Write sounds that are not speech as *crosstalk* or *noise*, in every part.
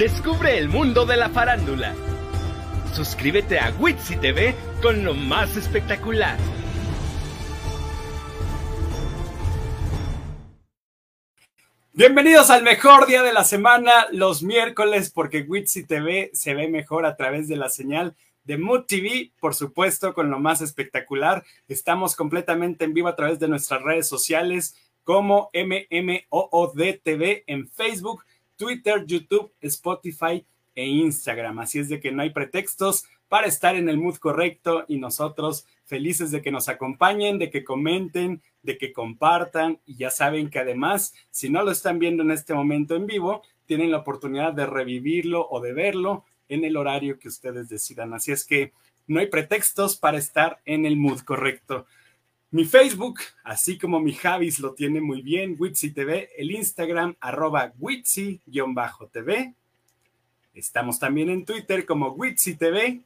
Descubre el mundo de la farándula. Suscríbete a Witsi TV con lo más espectacular. Bienvenidos al mejor día de la semana, los miércoles, porque Witsi TV se ve mejor a través de la señal de Mood TV, por supuesto, con lo más espectacular. Estamos completamente en vivo a través de nuestras redes sociales como MMOOD en Facebook, Twitter, YouTube, Spotify e Instagram. Así es de que no hay pretextos para estar en el mood correcto y nosotros felices de que nos acompañen, de que comenten, de que compartan y ya saben que además, si no lo están viendo en este momento en vivo, tienen la oportunidad de revivirlo o de verlo en el horario que ustedes decidan. Así es que no hay pretextos para estar en el mood correcto. Mi Facebook, así como mi Javis lo tiene muy bien, Witsi TV, el Instagram, arroba Witsi-TV. Estamos también en Twitter como Witsi TV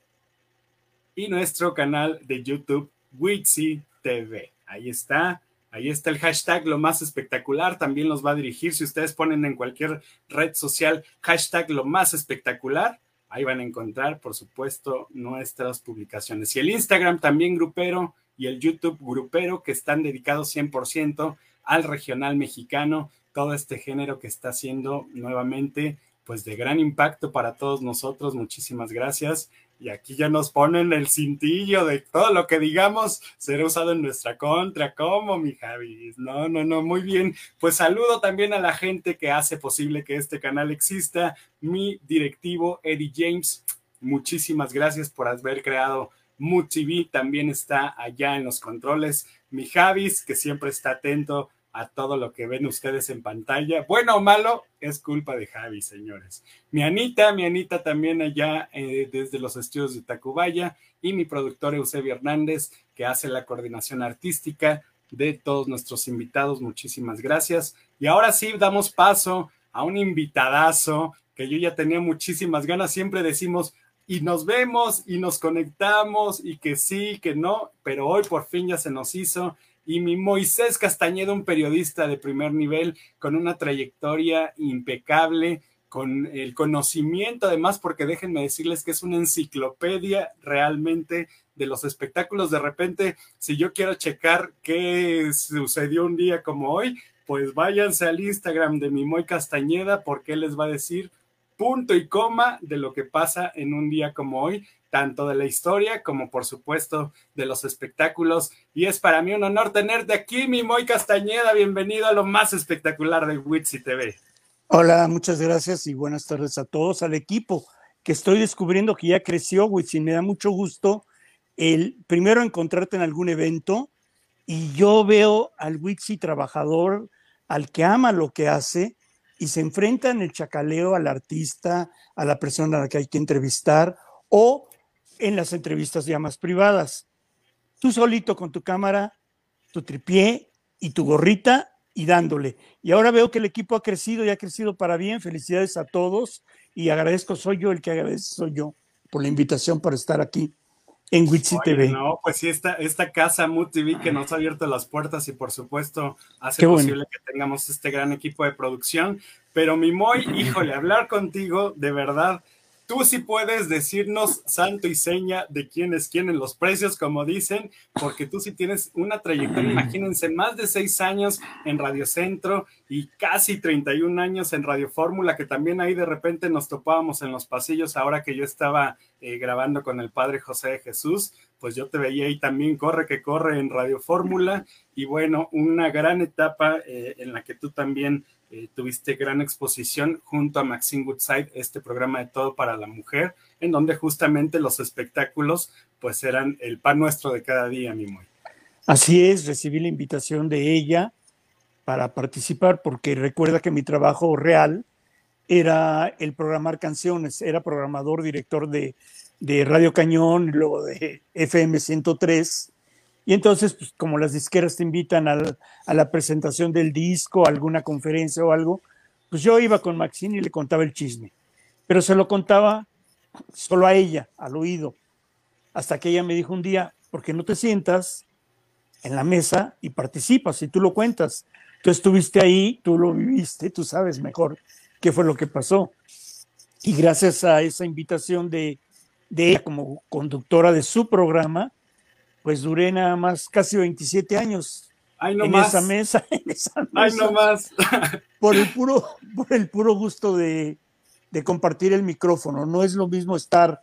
y nuestro canal de YouTube, Witsi TV. Ahí está, ahí está el hashtag lo más espectacular, también los va a dirigir. Si ustedes ponen en cualquier red social hashtag lo más espectacular, ahí van a encontrar, por supuesto, nuestras publicaciones. Y el Instagram también grupero y el YouTube grupero que están dedicados 100% al regional mexicano, todo este género que está haciendo nuevamente pues de gran impacto para todos nosotros. Muchísimas gracias. Y aquí ya nos ponen el cintillo de todo lo que digamos será usado en nuestra contra. ¿Cómo, mi Javi? No, no, no, muy bien. Pues saludo también a la gente que hace posible que este canal exista. Mi directivo, Eddie James. Muchísimas gracias por haber creado Mood también está allá en los controles. Mi Javis, que siempre está atento a todo lo que ven ustedes en pantalla. Bueno o malo, es culpa de Javi, señores. Mi Anita, mi Anita también allá eh, desde los estudios de Tacubaya y mi productor Eusebio Hernández, que hace la coordinación artística de todos nuestros invitados. Muchísimas gracias. Y ahora sí, damos paso a un invitadazo que yo ya tenía muchísimas ganas. Siempre decimos, y nos vemos y nos conectamos y que sí, que no, pero hoy por fin ya se nos hizo. Y mi Moisés Castañeda, un periodista de primer nivel con una trayectoria impecable, con el conocimiento además, porque déjenme decirles que es una enciclopedia realmente de los espectáculos. De repente, si yo quiero checar qué sucedió un día como hoy, pues váyanse al Instagram de mi Moy Castañeda porque él les va a decir punto y coma de lo que pasa en un día como hoy, tanto de la historia como por supuesto de los espectáculos. Y es para mí un honor tenerte aquí, mi Moy Castañeda. Bienvenido a lo más espectacular de Witsi TV. Hola, muchas gracias y buenas tardes a todos, al equipo que estoy descubriendo que ya creció, Witsi. Me da mucho gusto el primero encontrarte en algún evento y yo veo al Witsi trabajador, al que ama lo que hace y se enfrenta en el chacaleo al artista, a la persona a la que hay que entrevistar o en las entrevistas ya más privadas. Tú solito con tu cámara, tu tripié y tu gorrita y dándole. Y ahora veo que el equipo ha crecido y ha crecido para bien. Felicidades a todos y agradezco, soy yo el que agradece, soy yo por la invitación para estar aquí en Witsi TV. No, pues sí, esta, esta casa Mood TV que nos ha abierto las puertas y por supuesto hace posible que tengamos este gran equipo de producción. Pero mi Moy, híjole, hablar contigo de verdad Tú sí puedes decirnos santo y seña de quién es quién en los precios, como dicen, porque tú sí tienes una trayectoria, imagínense, más de seis años en Radio Centro y casi 31 años en Radio Fórmula, que también ahí de repente nos topábamos en los pasillos ahora que yo estaba eh, grabando con el Padre José de Jesús, pues yo te veía ahí también, corre que corre en Radio Fórmula, y bueno, una gran etapa eh, en la que tú también eh, tuviste gran exposición junto a Maxine Woodside, este programa de todo para la mujer, en donde justamente los espectáculos pues eran el pan nuestro de cada día, mi muy. Así es, recibí la invitación de ella para participar porque recuerda que mi trabajo real era el programar canciones, era programador, director de, de Radio Cañón, luego de FM 103 y entonces, pues, como las disqueras te invitan a la presentación del disco, alguna conferencia o algo, pues yo iba con Maxine y le contaba el chisme. Pero se lo contaba solo a ella, al oído. Hasta que ella me dijo un día, ¿por qué no te sientas en la mesa y participas y tú lo cuentas? Tú estuviste ahí, tú lo viviste, tú sabes mejor qué fue lo que pasó. Y gracias a esa invitación de, de ella como conductora de su programa, pues duré nada más casi 27 años *laughs* en, esa mesa, en esa mesa. Ay, no más. *laughs* por, el puro, por el puro gusto de, de compartir el micrófono. No es lo mismo estar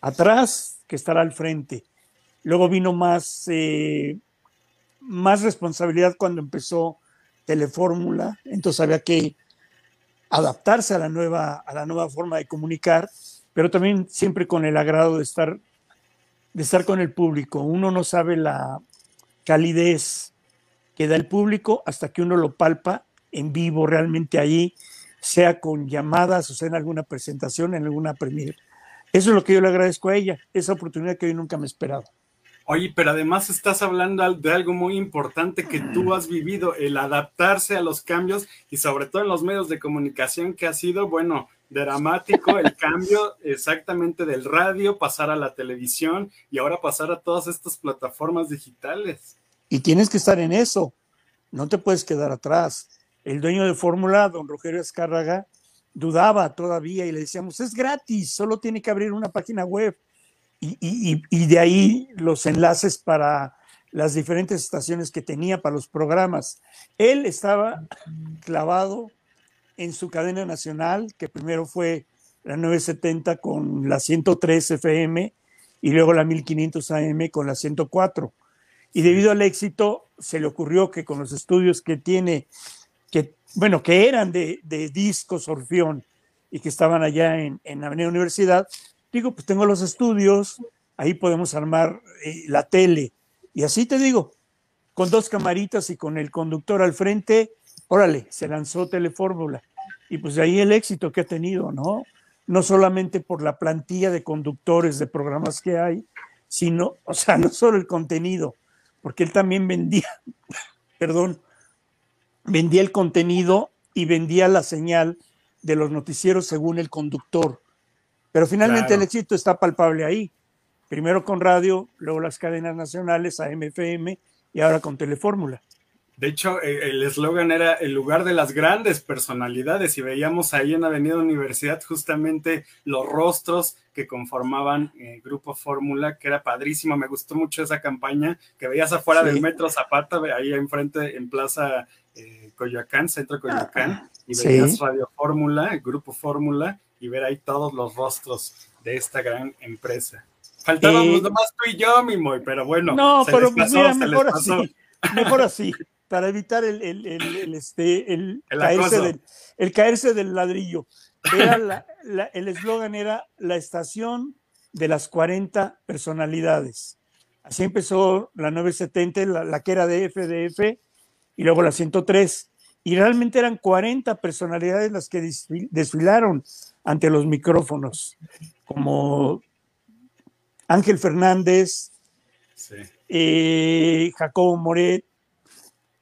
atrás que estar al frente. Luego vino más, eh, más responsabilidad cuando empezó Telefórmula, entonces había que adaptarse a la nueva, a la nueva forma de comunicar, pero también siempre con el agrado de estar, de estar con el público. Uno no sabe la calidez que da el público hasta que uno lo palpa en vivo realmente allí, sea con llamadas o sea en alguna presentación, en alguna premier. Eso es lo que yo le agradezco a ella, esa oportunidad que yo nunca me esperaba. Oye, pero además estás hablando de algo muy importante que tú has vivido, el adaptarse a los cambios y sobre todo en los medios de comunicación que ha sido, bueno, dramático el cambio exactamente del radio, pasar a la televisión y ahora pasar a todas estas plataformas digitales. Y tienes que estar en eso, no te puedes quedar atrás. El dueño de Fórmula, don Rogelio Escárraga, dudaba todavía y le decíamos, es gratis, solo tiene que abrir una página web y, de ahí los enlaces para las diferentes estaciones que tenía para los programas. Él estaba clavado en su cadena nacional, que primero fue la 970 con la 103 FM y luego la 1500 AM con la 104. Y debido al éxito, se le ocurrió que con los estudios que tiene, que, bueno, que eran de, de discos Orfeón y que estaban allá en, en Avenida Universidad, Digo, pues tengo los estudios, ahí podemos armar eh, la tele. Y así te digo, con dos camaritas y con el conductor al frente, órale, se lanzó Telefórmula. Y pues de ahí el éxito que ha tenido, ¿no? No solamente por la plantilla de conductores de programas que hay, sino, o sea, no solo el contenido, porque él también vendía, *laughs* perdón, vendía el contenido y vendía la señal de los noticieros según el conductor. Pero finalmente el éxito está palpable ahí. Primero con radio, luego las cadenas nacionales, AMFM y ahora con Telefórmula. De hecho, e, el eslogan era el lugar de las grandes personalidades y veíamos ahí en Avenida Universidad justamente los rostros que conformaban el eh, Grupo Fórmula, que era padrísimo, me gustó mucho esa campaña, que veías afuera del Metro Zapata, ahí enfrente en Plaza eh, Coyoacán, Centro Coyoacán, ah, y veías Radio Fórmula, Grupo Fórmula, y ver ahí todos los rostros de esta gran empresa. Faltábamos nomás tú y yo, mi Moy, pero bueno. No, pero mejor así, mejor así, *laughs* para evitar el, el, el, este, el, *coughs* caerse del, el caerse del ladrillo. Era el eslogan era la estación de las 40 personalidades. Así empezó la 970, la, la que era de FDF, y luego la 103. Y realmente eran 40 personalidades las que desfilaron ante los micrófonos, como Ángel Fernández, eh, Jacobo Moret,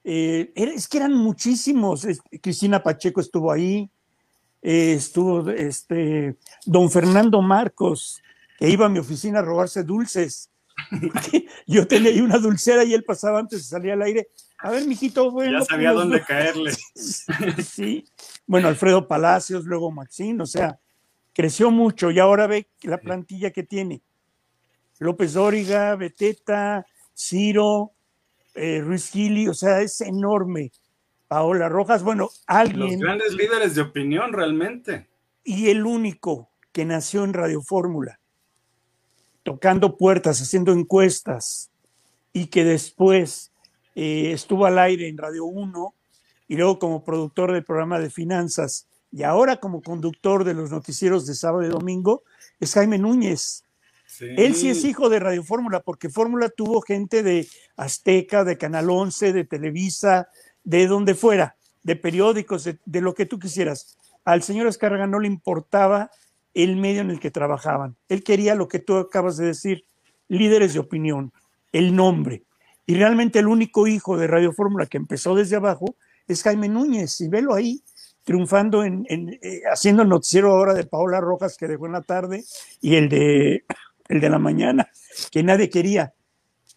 eh, es que eran muchísimos. Cristina Pacheco estuvo ahí, eh, estuvo este, don Fernando Marcos, que iba a mi oficina a robarse dulces. *laughs* Yo tenía ahí una dulcera y él pasaba antes de salir al aire. A ver, mijito, bueno. Ya sabía dónde caerle. *laughs* sí. Bueno, Alfredo Palacios, luego Maxín, o sea, creció mucho y ahora ve la plantilla que tiene. López Dóriga, Beteta, Ciro, eh, Ruiz Gili, o sea, es enorme. Paola Rojas, bueno, alguien. Los grandes líderes de opinión realmente. Y el único que nació en Radio Fórmula, tocando puertas, haciendo encuestas, y que después eh, estuvo al aire en Radio 1 y luego como productor del programa de finanzas y ahora como conductor de los noticieros de sábado y domingo es Jaime Núñez. Él sí es hijo de Radio Fórmula, porque Fórmula tuvo gente de Azteca, de Canal 11, de Televisa, de donde fuera, de periódicos, de, lo que tú quisieras. Al señor Escarga no le importaba el medio en el que trabajaban. Él quería lo que tú acabas de decir, líderes de opinión, el nombre. Y realmente el único hijo de Radio Fórmula que empezó desde abajo es Jaime Núñez, y velo ahí, triunfando en, eh, haciendo el noticiero ahora de Paola Rojas que dejó en la tarde y el de el de la mañana que nadie quería.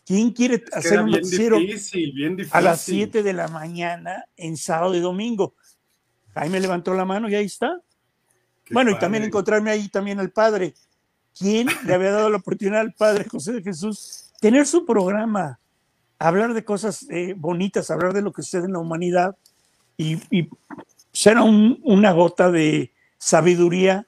¿Quién quiere hacer un noticiero a las 7 de la mañana en sábado y domingo? Jaime levantó la mano y ahí está. bueno, y también encontrarme ahí también al padre. ¿Quién le había dado la oportunidad al padre José de Jesús tener su programa, hablar de cosas eh, bonitas, hablar de lo que sucede en la humanidad y, ser una gota de sabiduría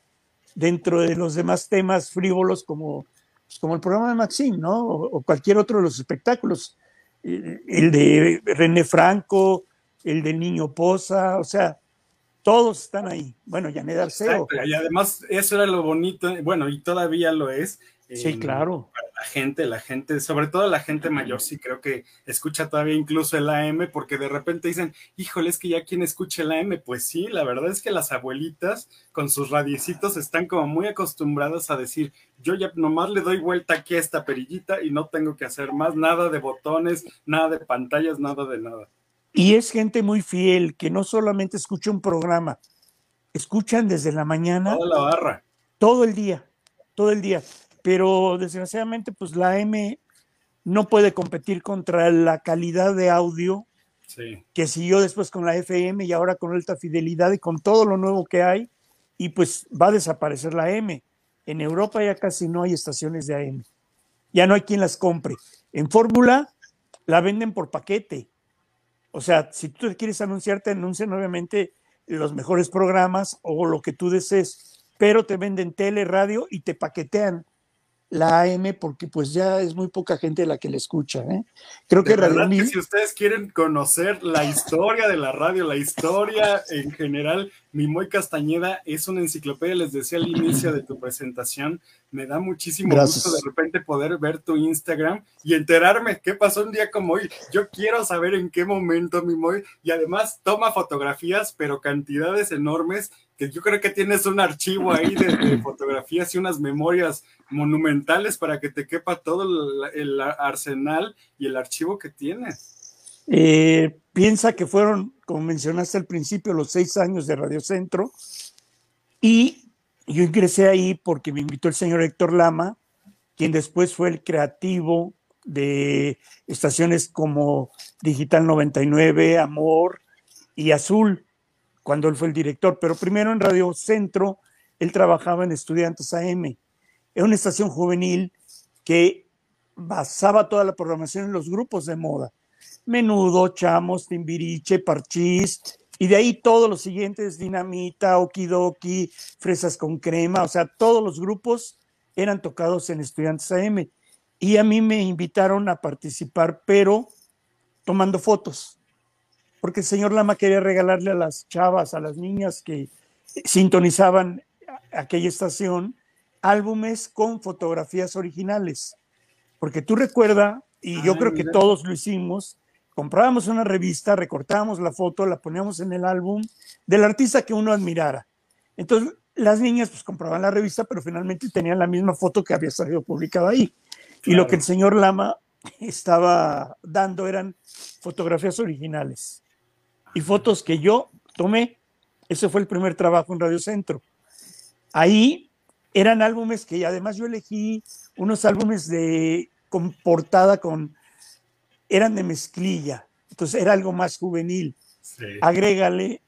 dentro de los demás temas frívolos como, pues, como el programa de Maxim, ¿no? O, cualquier otro de los espectáculos. Eh, el de René Franco, el del Niño Poza, o sea, todos están ahí. Bueno, Janet Arceo. Y además, eso era lo bonito, bueno, y todavía lo es. Sí, claro. La gente, la gente, sobre todo la gente mayor, sí creo que escucha todavía incluso el AM, porque de repente dicen, híjole, es que ya quien escucha el AM, pues sí, la verdad es que las abuelitas con sus radiecitos están como muy acostumbradas a decir, yo ya nomás le doy vuelta aquí a esta perillita y no tengo que hacer más, nada de botones, nada de pantallas, nada de nada. Y es gente muy fiel, que no solamente escucha un programa, escuchan desde la mañana. Toda la barra. Todo el día, todo el día. Pero desgraciadamente, pues la M no puede competir contra la calidad de audio que siguió después con la FM y ahora con alta fidelidad y con todo lo nuevo que hay. Y pues va a desaparecer la M. En Europa ya casi no hay estaciones de AM. Ya no hay quien las compre. En Fórmula la venden por paquete o sea, si tú quieres anunciarte, anuncian obviamente los mejores programas o lo que tú desees, pero te venden tele, radio y te paquetean la AM porque pues ya es muy poca gente la que le escucha. ¿eh? Creo que, verdad que si ustedes quieren conocer la historia de la radio, la historia en general, Mimoy Castañeda es una enciclopedia, les decía al inicio de tu presentación, me da muchísimo gusto de repente poder ver tu Instagram y enterarme qué pasó un día como hoy. Yo quiero saber en qué momento Mimoy y además toma fotografías, pero cantidades enormes que yo creo que tienes un archivo ahí de, *laughs* fotografías y unas memorias monumentales para que te quepa todo el, arsenal y el archivo que tienes. Eh, piensa que fueron, como mencionaste al principio, los seis años de Radio Centro y yo ingresé ahí porque me invitó el señor Héctor Lama, quien después fue el creativo de estaciones como Digital 99, Amor y Azul cuando él fue el director, pero primero en Radio Centro, él trabajaba en Estudiantes AM. Era una estación juvenil que basaba toda la programación en los grupos de moda. Menudo, Chamos, Timbiriche, Parchís, y de ahí todos los siguientes, Dinamita, Okidoki, Fresas con Crema, o sea, todos los grupos eran tocados en Estudiantes AM. Y a mí me invitaron a participar, pero tomando fotos porque el señor Lama quería regalarle a las chavas, a las niñas que sintonizaban aquella estación, álbumes con fotografías originales. Porque tú recuerda, y yo creo que todos lo hicimos, comprábamos una revista, recortábamos la foto, la poníamos en el álbum del artista que uno admirara. Entonces, las niñas pues compraban la revista, pero finalmente tenían la misma foto que había salido publicada ahí. Y lo que el señor Lama estaba dando eran fotografías originales y fotos que yo tomé. Ese fue el primer trabajo en Radio Centro. Ahí eran álbumes que además yo elegí unos álbumes de con portada con eran de mezclilla, entonces era algo más juvenil. Agrégale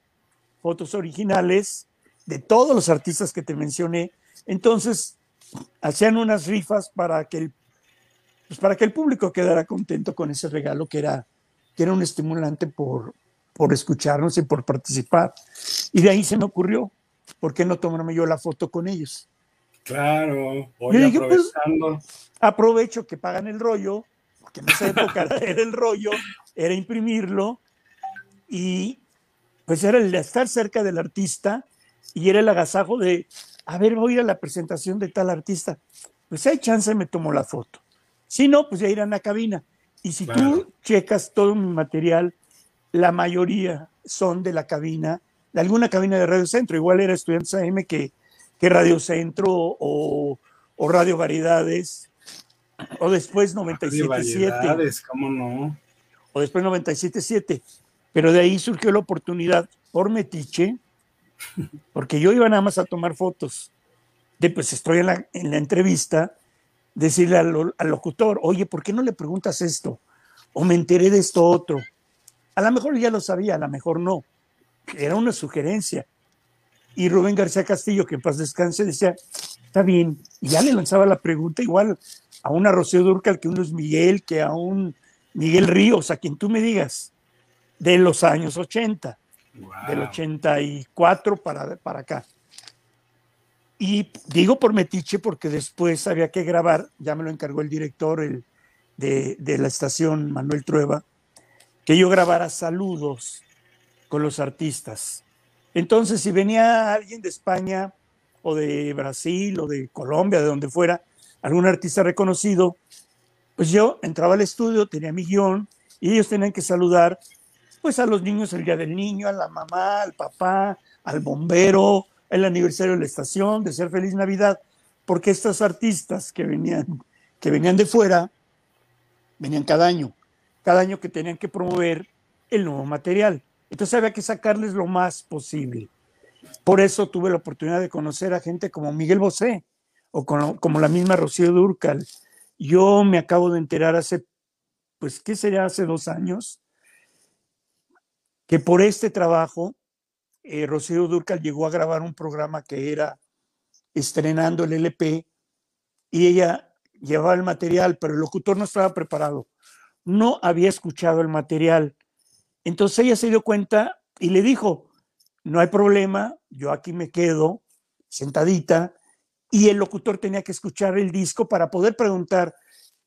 fotos originales de todos los artistas que te mencioné. Entonces hacían unas rifas para que el pues para que el público quedara contento con ese regalo que era que era un estimulante por por escucharnos y por participar. Y de ahí se me ocurrió, ¿por qué no tomarme yo la foto con ellos? Claro, voy pues, aprovecho que pagan el rollo, porque en esa época era el rollo, era imprimirlo, y pues era el estar cerca del artista y era el agasajo de, a ver, voy a ir a la presentación de tal artista. Pues hay chance, me tomo la foto. Si no, pues ya irán a la cabina. Y si tú checas todo mi material la mayoría son de la cabina, de alguna cabina de Radio Centro. Igual era Estudiantes AM que, que Radio Centro o, Radio Variedades, o después 97.7. ¿cómo no? O después 97.7. Pero de ahí surgió la oportunidad por Metiche, porque yo iba nada más a tomar fotos. De pues estoy en la, en la entrevista, decirle al, al locutor, oye, ¿por qué no le preguntas esto? O me enteré de esto otro a lo mejor ya lo sabía, a lo mejor no. Era una sugerencia. Y Rubén García Castillo, que en paz descanse, decía, está bien. Y ya le lanzaba la pregunta igual a una Rocío Durcal que a un Luis Miguel, que a un Miguel Ríos, a quien tú me digas, de los años 80, del 84 para, para acá. Y digo por metiche porque después había que grabar, ya me lo encargó el director el, de, de la estación Manuel Trueba, que yo grabara saludos con los artistas. Entonces, si venía alguien de España o de Brasil o de Colombia, de donde fuera, algún artista reconocido, pues yo entraba al estudio, tenía mi guion y ellos tenían que saludar pues a los niños el día del niño, a la mamá, al papá, al bombero, el aniversario de la estación, de ser feliz Navidad, porque estos artistas que venían, que venían de fuera, venían cada año, cada año que tenían que promover el nuevo material. Entonces había que sacarles lo más posible. Por eso tuve la oportunidad de conocer a gente como Miguel Bosé o como, la misma Rocío Durcal. Yo me acabo de enterar hace, pues, ¿qué sería? Hace dos años, que por este trabajo eh, Rocío Durcal llegó a grabar un programa que era estrenando el LP y ella llevaba el material, pero el locutor no estaba preparado. No había escuchado el material. Entonces ella se dio cuenta y le dijo, no hay problema, yo aquí me quedo sentadita y el locutor tenía que escuchar el disco para poder preguntar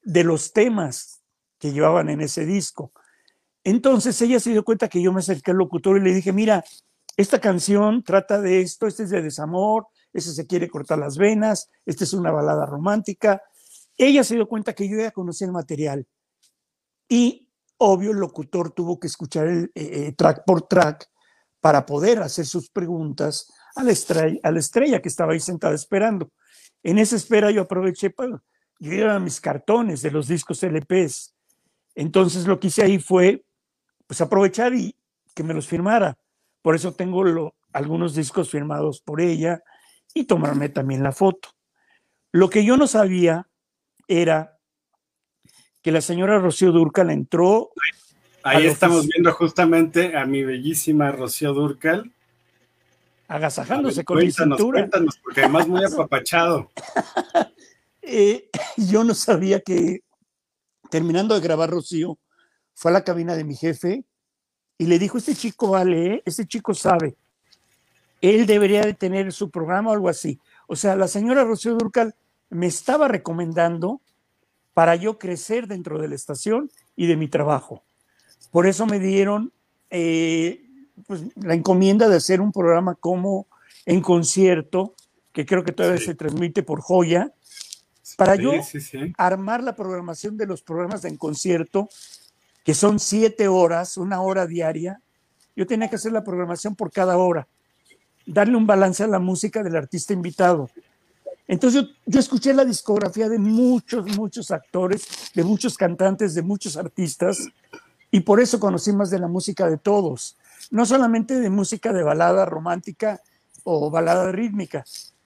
de los temas que llevaban en ese disco. Entonces ella se dio cuenta que yo me acerqué al locutor y le dije, mira, esta canción trata de esto, este es de desamor, ese se quiere cortar las venas, esta es una balada romántica. Ella se dio cuenta que yo ya conocía el material y obvio el locutor tuvo que escuchar el eh, eh, track por track para poder hacer sus preguntas a la, estrella, a la estrella que estaba ahí sentada esperando. En esa espera yo aproveché, para, yo iba mis cartones de los discos LPs. Entonces lo que hice ahí fue pues aprovechar y que me los firmara. Por eso tengo algunos discos firmados por ella y tomarme también la foto. Lo que yo no sabía era que la señora Rocío Durcal entró. Ahí estamos viendo justamente a mi bellísima Rocío Durcal. Agasajándose con mi cintura. Cuéntanos, porque además muy apapachado. *laughs* Eh, yo no sabía que terminando de grabar Rocío, fue a la cabina de mi jefe y le dijo, este chico vale, ¿eh? este chico sabe, él debería de tener su programa o algo así. O sea, la señora Rocío Durcal me estaba recomendando para yo crecer dentro de la estación y de mi trabajo. Por eso me dieron eh, pues, la encomienda de hacer un programa como en concierto, que creo que todavía se transmite por joya, para yo armar la programación de los programas de en concierto que son siete horas, una hora diaria, yo tenía que hacer la programación por cada hora, darle un balance a la música del artista invitado. Entonces yo, escuché la discografía de muchos, muchos actores, de muchos cantantes, de muchos artistas, y por eso conocí más de la música de todos, no solamente de música de balada romántica o balada rítmica.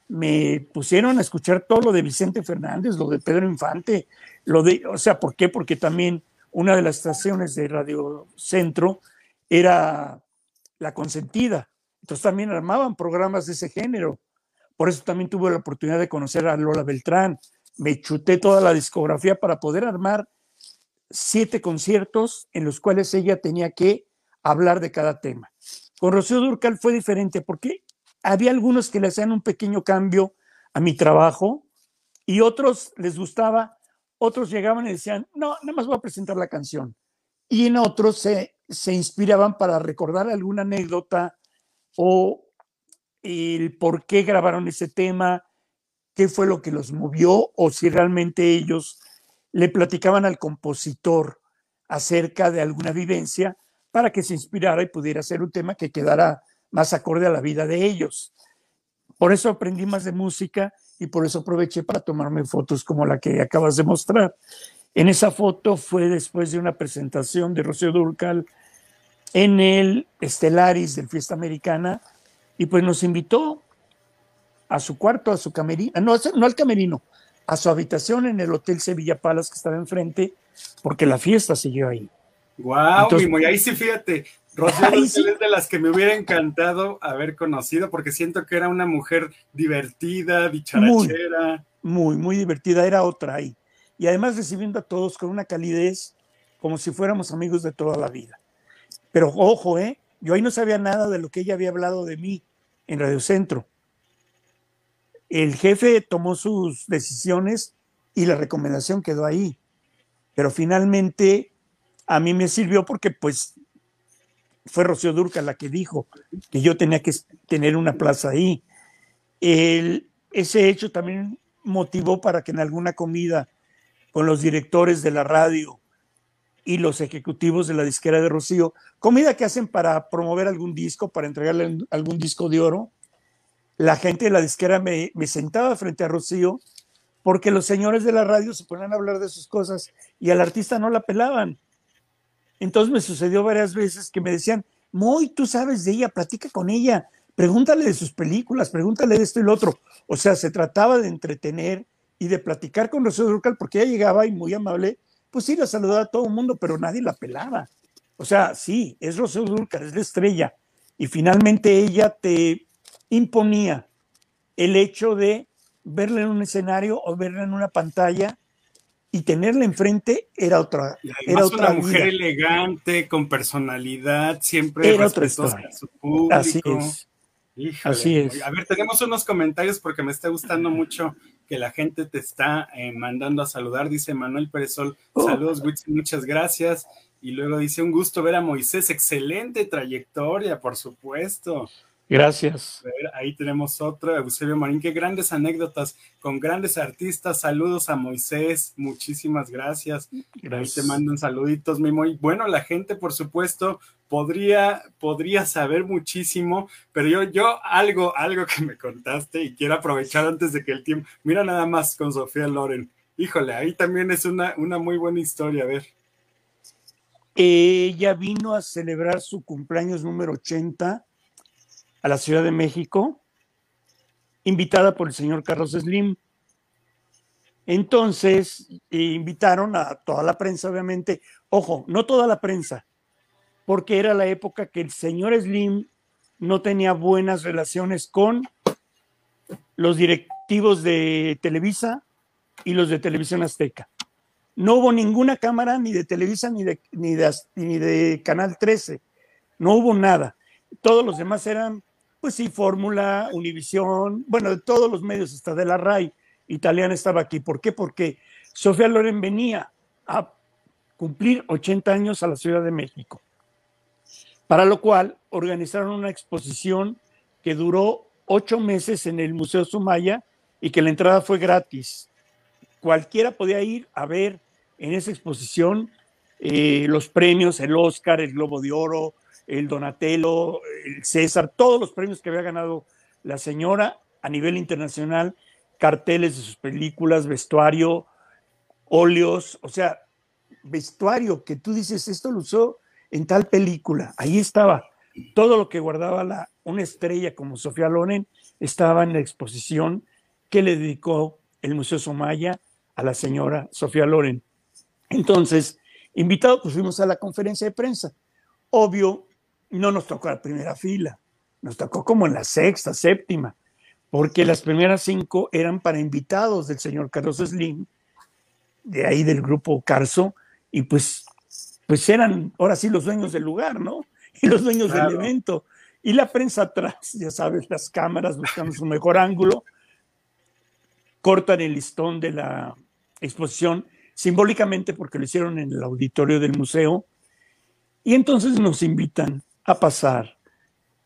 Me pusieron a escuchar todo lo de Vicente Fernández, lo de Pedro Infante, lo de, o sea, ¿por qué? Porque también una de las estaciones de Radio Centro era La Consentida. Entonces también armaban programas de ese género. Por eso también tuve la oportunidad de conocer a Lola Beltrán. Me chuté toda la discografía para poder armar siete conciertos en los cuales ella tenía que hablar de cada tema. Con Rocío Durcal fue diferente porque había algunos que le hacían un pequeño cambio a mi trabajo y otros les gustaba otros llegaban y decían, no, nada más voy a presentar la canción. Y en otros se, se inspiraban para recordar alguna anécdota o el por qué grabaron ese tema, qué fue lo que los movió o si realmente ellos le platicaban al compositor acerca de alguna vivencia para que se inspirara y pudiera ser un tema que quedara más acorde a la vida de ellos. Por eso aprendí más de música y por eso aproveché para tomarme fotos como la que acabas de mostrar. En esa foto fue después de una presentación de Rocío Durcal en el Estelaris del Fiesta Americana y pues nos invitó a su cuarto, a su camerino, no, no al camerino, a su habitación en el Hotel Sevilla Palace que estaba enfrente, porque la fiesta siguió ahí. Wow, y ahí sí, fíjate, Rocío es de las que me hubiera encantado haber conocido porque siento que era una mujer divertida, dicharachera. Muy, muy, divertida, era otra ahí. Y además recibiendo a todos con una calidez como si fuéramos amigos de toda la vida. Pero ojo, ¿eh? Yo ahí no sabía nada de lo que ella había hablado de mí en Radio Centro. El jefe tomó sus decisiones y la recomendación quedó ahí. Pero finalmente a mí me sirvió porque pues fue Rocío Durca la que dijo que yo tenía que tener una plaza ahí. ese hecho también motivó para que en alguna comida con los directores de la radio y los ejecutivos de la disquera de Rocío, comida que hacen para promover algún disco, para entregarle algún disco de oro, la gente de la disquera me, me sentaba frente a Rocío porque los señores de la radio se ponían a hablar de sus cosas y al artista no la pelaban. Entonces me sucedió varias veces que me decían, Muy, tú sabes de ella, platica con ella, pregúntale de sus películas, pregúntale de esto y lo otro. O sea, se trataba de entretener y de platicar con Rocío Durcal porque ella llegaba y muy amable, pues sí, la saludaba a todo el mundo, pero nadie la pelaba. O sea, sí, es Rocío Durcal, es la estrella. Y finalmente ella te imponía el hecho de verla en un escenario o verla en una pantalla y tenerla enfrente era otra. Era otra una mujer elegante, con personalidad, siempre era otra historia. su público. Así es. Así es. A ver, tenemos unos comentarios porque me está gustando mucho que la gente te está eh, mandando a saludar. Dice Manuel Perezol, oh. saludos, muchas gracias. Y luego dice, un gusto ver a Moisés, excelente trayectoria, por supuesto. Gracias. ahí tenemos otro, Eusebio Marín. Qué grandes anécdotas con grandes artistas. Saludos a Moisés. Muchísimas gracias. Gracias. Ahí te mandan saluditos, mi muy Bueno, la gente, por supuesto, podría, podría saber muchísimo, pero yo, yo algo, algo que me contaste y quiero aprovechar antes de que el tiempo. Mira nada más con Sofía Loren. Híjole, ahí también es una, una muy buena historia. A ver. Ella vino a celebrar su cumpleaños número 80 a la Ciudad de México, invitada por el señor Carlos Slim. Entonces, invitaron a toda la prensa, obviamente. Ojo, no toda la prensa, porque era la época que el señor Slim no tenía buenas relaciones con los directivos de Televisa y los de Televisión Azteca. No hubo ninguna cámara ni de Televisa ni de, ni de, ni de Canal 13. No hubo nada. Todos los demás eran pues sí, Fórmula, Univisión, bueno, de todos los medios, hasta de la RAI italiana estaba aquí. ¿Por qué? Porque Sofía Loren venía a cumplir 80 años a la Ciudad de México, para lo cual organizaron una exposición que duró ocho meses en el Museo Sumaya y que la entrada fue gratis. Cualquiera podía ir a ver en esa exposición eh, los premios, el Oscar, el Globo de Oro, el Donatello, el César, todos los premios que había ganado la señora a nivel internacional, carteles de sus películas, vestuario, óleos, o sea, vestuario que tú dices, esto lo usó en tal película, ahí estaba. Todo lo que guardaba una estrella como Sofía Loren estaba en la exposición que le dedicó el Museo Somaya a la señora Sofía Loren. Entonces, invitado, pues fuimos a la conferencia de prensa. Obvio, no nos tocó la primera fila, nos tocó como en la sexta, séptima, porque las primeras cinco eran para invitados del señor Carlos Slim, de ahí del grupo Carso, y pues, pues eran ahora sí los dueños del lugar, ¿no? *laughs* Y los dueños del evento. Y la prensa atrás, ya sabes, las cámaras buscando su mejor ángulo, cortan el listón de la exposición simbólicamente porque lo hicieron en el auditorio del museo, y entonces nos invitan a pasar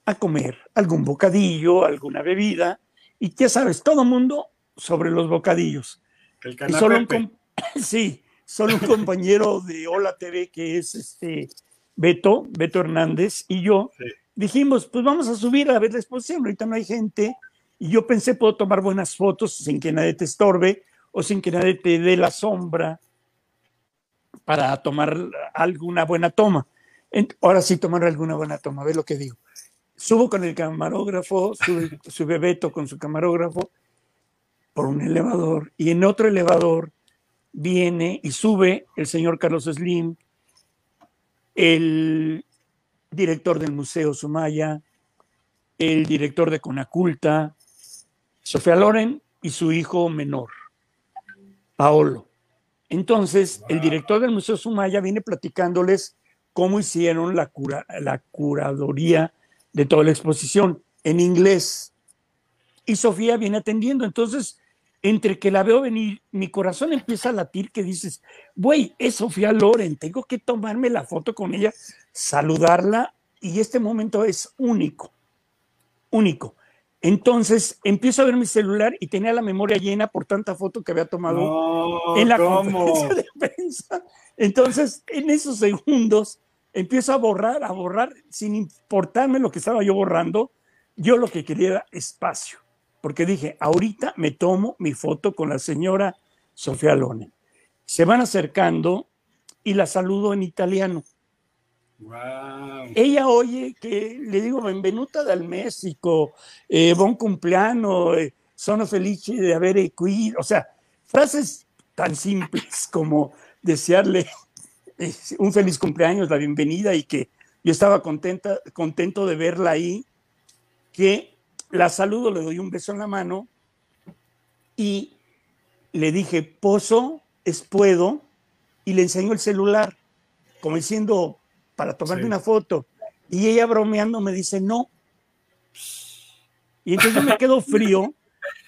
a comer algún bocadillo, alguna bebida, y ya sabes, todo mundo sobre los bocadillos. El y solo un *laughs* sí, solo un compañero de Hola TV que es este Beto, Beto Hernández y yo dijimos, pues vamos a subir a ver la exposición, ahorita no hay gente, y yo pensé, puedo tomar buenas fotos sin que nadie te estorbe o sin que nadie te dé la sombra para tomar alguna buena toma. Ahora sí tomar alguna buena toma, ve lo que digo. Subo con el camarógrafo, *laughs* sube, Beto con su camarógrafo por un elevador y en otro elevador viene y sube el señor Carlos Slim, el director del Museo Sumaya, el director de Conaculta, Sofía Loren y su hijo menor, Paolo. Entonces, el director del Museo Sumaya viene platicándoles cómo hicieron la, la curaduría de toda la exposición en inglés. Y Sofía viene atendiendo. Entonces, entre que la veo venir, mi corazón empieza a latir que dices, güey, es Sofía Loren, tengo que tomarme la foto con ella, saludarla y este momento es único, único. Entonces empiezo a ver mi celular y tenía la memoria llena por tanta foto que había tomado en la conferencia de prensa. Entonces, en esos segundos empiezo a borrar, a borrar, sin importarme lo que estaba yo borrando, yo lo que quería era espacio porque dije, ahorita me tomo mi foto con la señora Sofía Lone. Se van acercando y la saludo en italiano. Ella oye que le digo benvenuta dal México, eh, bon cumpleaños, eh, sono felice de haber qui, o sea, frases tan simples como desearle *laughs* un feliz cumpleaños, la bienvenida y que yo estaba contenta, contento de verla ahí, que la saludo, le doy un beso en la mano y le dije, pozo, es puedo, y le enseño el celular, como diciendo, para tomarme una foto. Y ella bromeando me dice, no. Y entonces me quedo frío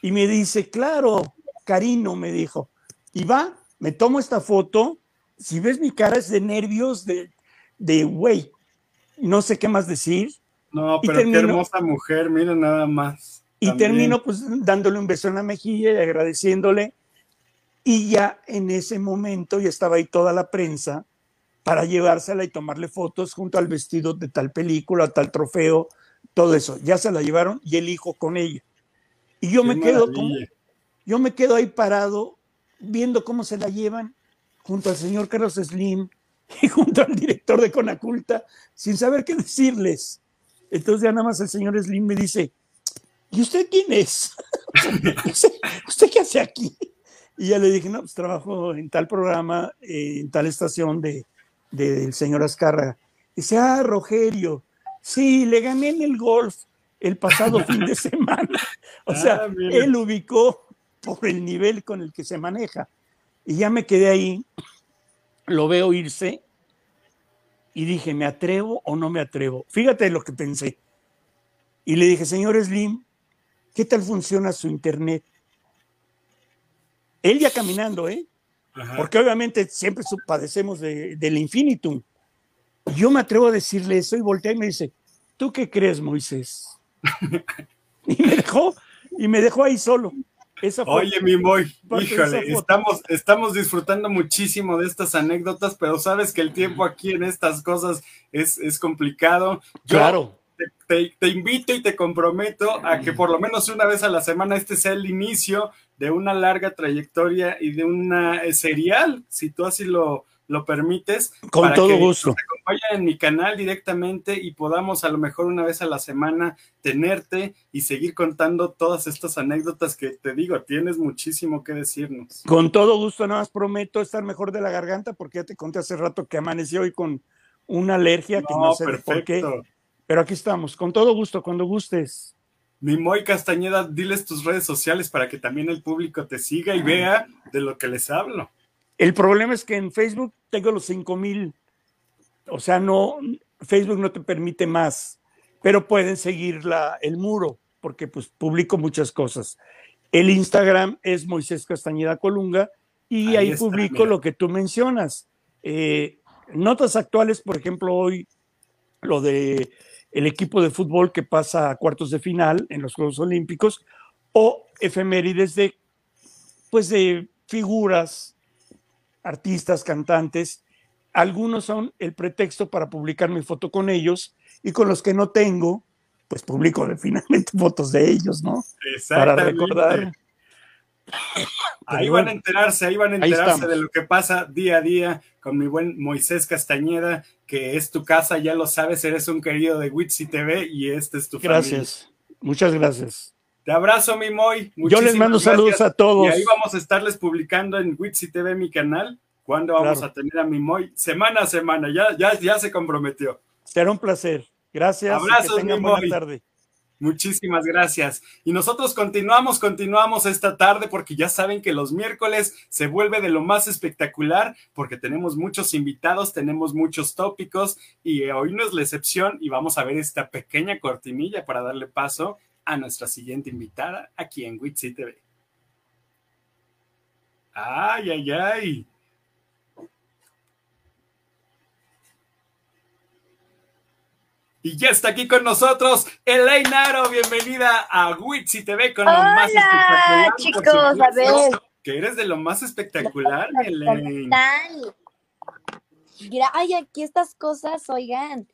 y me dice, claro, Carino, me dijo. Y va, me tomo esta foto. Si ves mi cara es de nervios, de, de güey, no sé qué más decir. No, pero qué hermosa mujer, mira nada más. Y termino pues dándole un beso en la mejilla y agradeciéndole. Y ya en ese momento ya estaba ahí toda la prensa para llevársela y tomarle fotos junto al vestido de tal película, tal trofeo, todo eso. Ya se la llevaron y el hijo con ella. Y yo me quedo como, yo me quedo ahí parado viendo cómo se la llevan junto al señor Carlos Slim y junto al director de Conaculta sin saber qué decirles. Entonces ya nada más el señor Slim me dice, ¿y usted quién es? *laughs* ¿Usted, qué hace aquí? Y ya le dije, no, pues trabajo en tal programa, en tal estación de, del señor Azcárraga. Dice, ah, Rogerio, sí, le gané en el golf el pasado *laughs* fin de semana. O sea, ah, él ubicó por el nivel con el que se maneja. Y ya me quedé ahí, lo veo irse y dije, ¿me atrevo o no me atrevo? Fíjate lo que pensé. Y le dije, señor Slim, ¿qué tal funciona su internet? Él ya caminando, ¿eh? Porque obviamente siempre padecemos de, del infinitum. Yo me atrevo a decirle eso y voltea y me dice, ¿tú qué crees, Moisés? *laughs* y me dejó, y me dejó ahí solo. Oye, mi Moy, híjole, estamos, estamos disfrutando muchísimo de estas anécdotas, pero sabes que el tiempo aquí en estas cosas es, es complicado. claro. Te, te, invito y te comprometo a que por lo menos una vez a la semana este sea el inicio de una larga trayectoria y de una eh, serial, si tú así lo, lo permites. Con todo gusto. Nos en mi canal directamente y podamos a lo mejor una vez a la semana tenerte y seguir contando todas estas anécdotas que te digo, tienes muchísimo que decirnos. Con todo gusto, nada más prometo estar mejor de la garganta porque ya te conté hace rato que amaneció hoy con una alergia que no sé por qué. Pero aquí estamos, con todo gusto, cuando gustes. Mi Moy Castañeda, diles tus redes sociales para que también el público te siga y vea de lo que les hablo. El problema es que en Facebook tengo los 5000, o sea, no, Facebook no te permite más, pero pueden seguir la, el muro, porque pues publico muchas cosas. El Instagram es Moisés Castañeda Colunga y ahí, publico lo que tú mencionas. Eh, notas actuales, por ejemplo, hoy lo de el equipo de fútbol que pasa a cuartos de final en los Juegos Olímpicos o efemérides de pues de figuras artistas, cantantes. Algunos son el pretexto para publicar mi foto con ellos y con los que no tengo, pues publico *laughs* finalmente fotos de ellos, ¿no? Para recordar. Ahí van a enterarse, ahí van a enterarse de lo que pasa día a día con mi buen Moisés Castañeda, que es tu casa, ya lo sabes, eres un querido de Witsi TV y este es tu Gracias, muchas gracias. Te abrazo, mi Moy. Yo les mando saludos a todos. Y ahí vamos a estarles publicando en Witsi TV, mi canal, cuando vamos a tener a mi Moy semana a semana. Ya, ya, ya se comprometió. Será un placer. Gracias. Abrazos, que tengan buena tarde. Muchísimas gracias. Y nosotros continuamos, continuamos esta tarde porque ya saben que los miércoles se vuelve de lo más espectacular porque tenemos muchos invitados, tenemos muchos tópicos y hoy no es la excepción y vamos a ver esta pequeña cortinilla para darle paso a nuestra siguiente invitada aquí en Witsi TV. Ay, ay, ay. Y ya está aquí con nosotros Aro, bienvenida a Witsi TV con lo más espectacular. chicos, a ver. Que eres de lo más espectacular, Elaine. Ay, aquí estas cosas, oigan.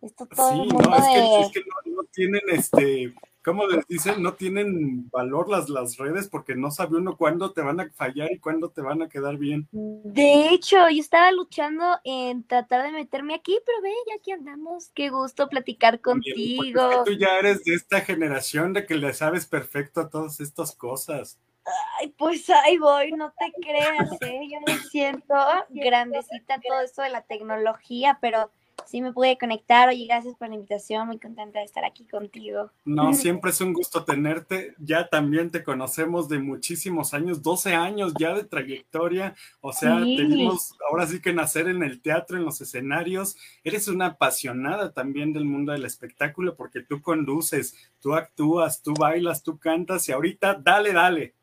Esto todo sí, el mundo no, es que, de... es que no, no tienen este ¿cómo les dicen? No tienen valor las, las redes porque no sabe uno cuándo te van a fallar y cuándo te van a quedar bien. De hecho, yo estaba luchando en tratar de meterme aquí, pero ve, ya aquí andamos. Qué gusto platicar contigo. Porque tú ya eres de esta generación de que le sabes perfecto a todas estas cosas. Ay, pues ahí voy, no te creas, ¿eh? Yo me siento *laughs* grandecita todo esto de la tecnología, pero sí me pude conectar. Oye, gracias por la invitación, muy contenta de estar aquí contigo. No, *laughs* siempre es un gusto tenerte. Ya también te conocemos de muchísimos años, 12 años ya de trayectoria. O sea, Sí. tenemos ahora sí que nacer en el teatro, en los escenarios. Eres una apasionada también del mundo del espectáculo porque tú conduces, tú actúas, tú bailas, tú cantas y ahorita dale, dale.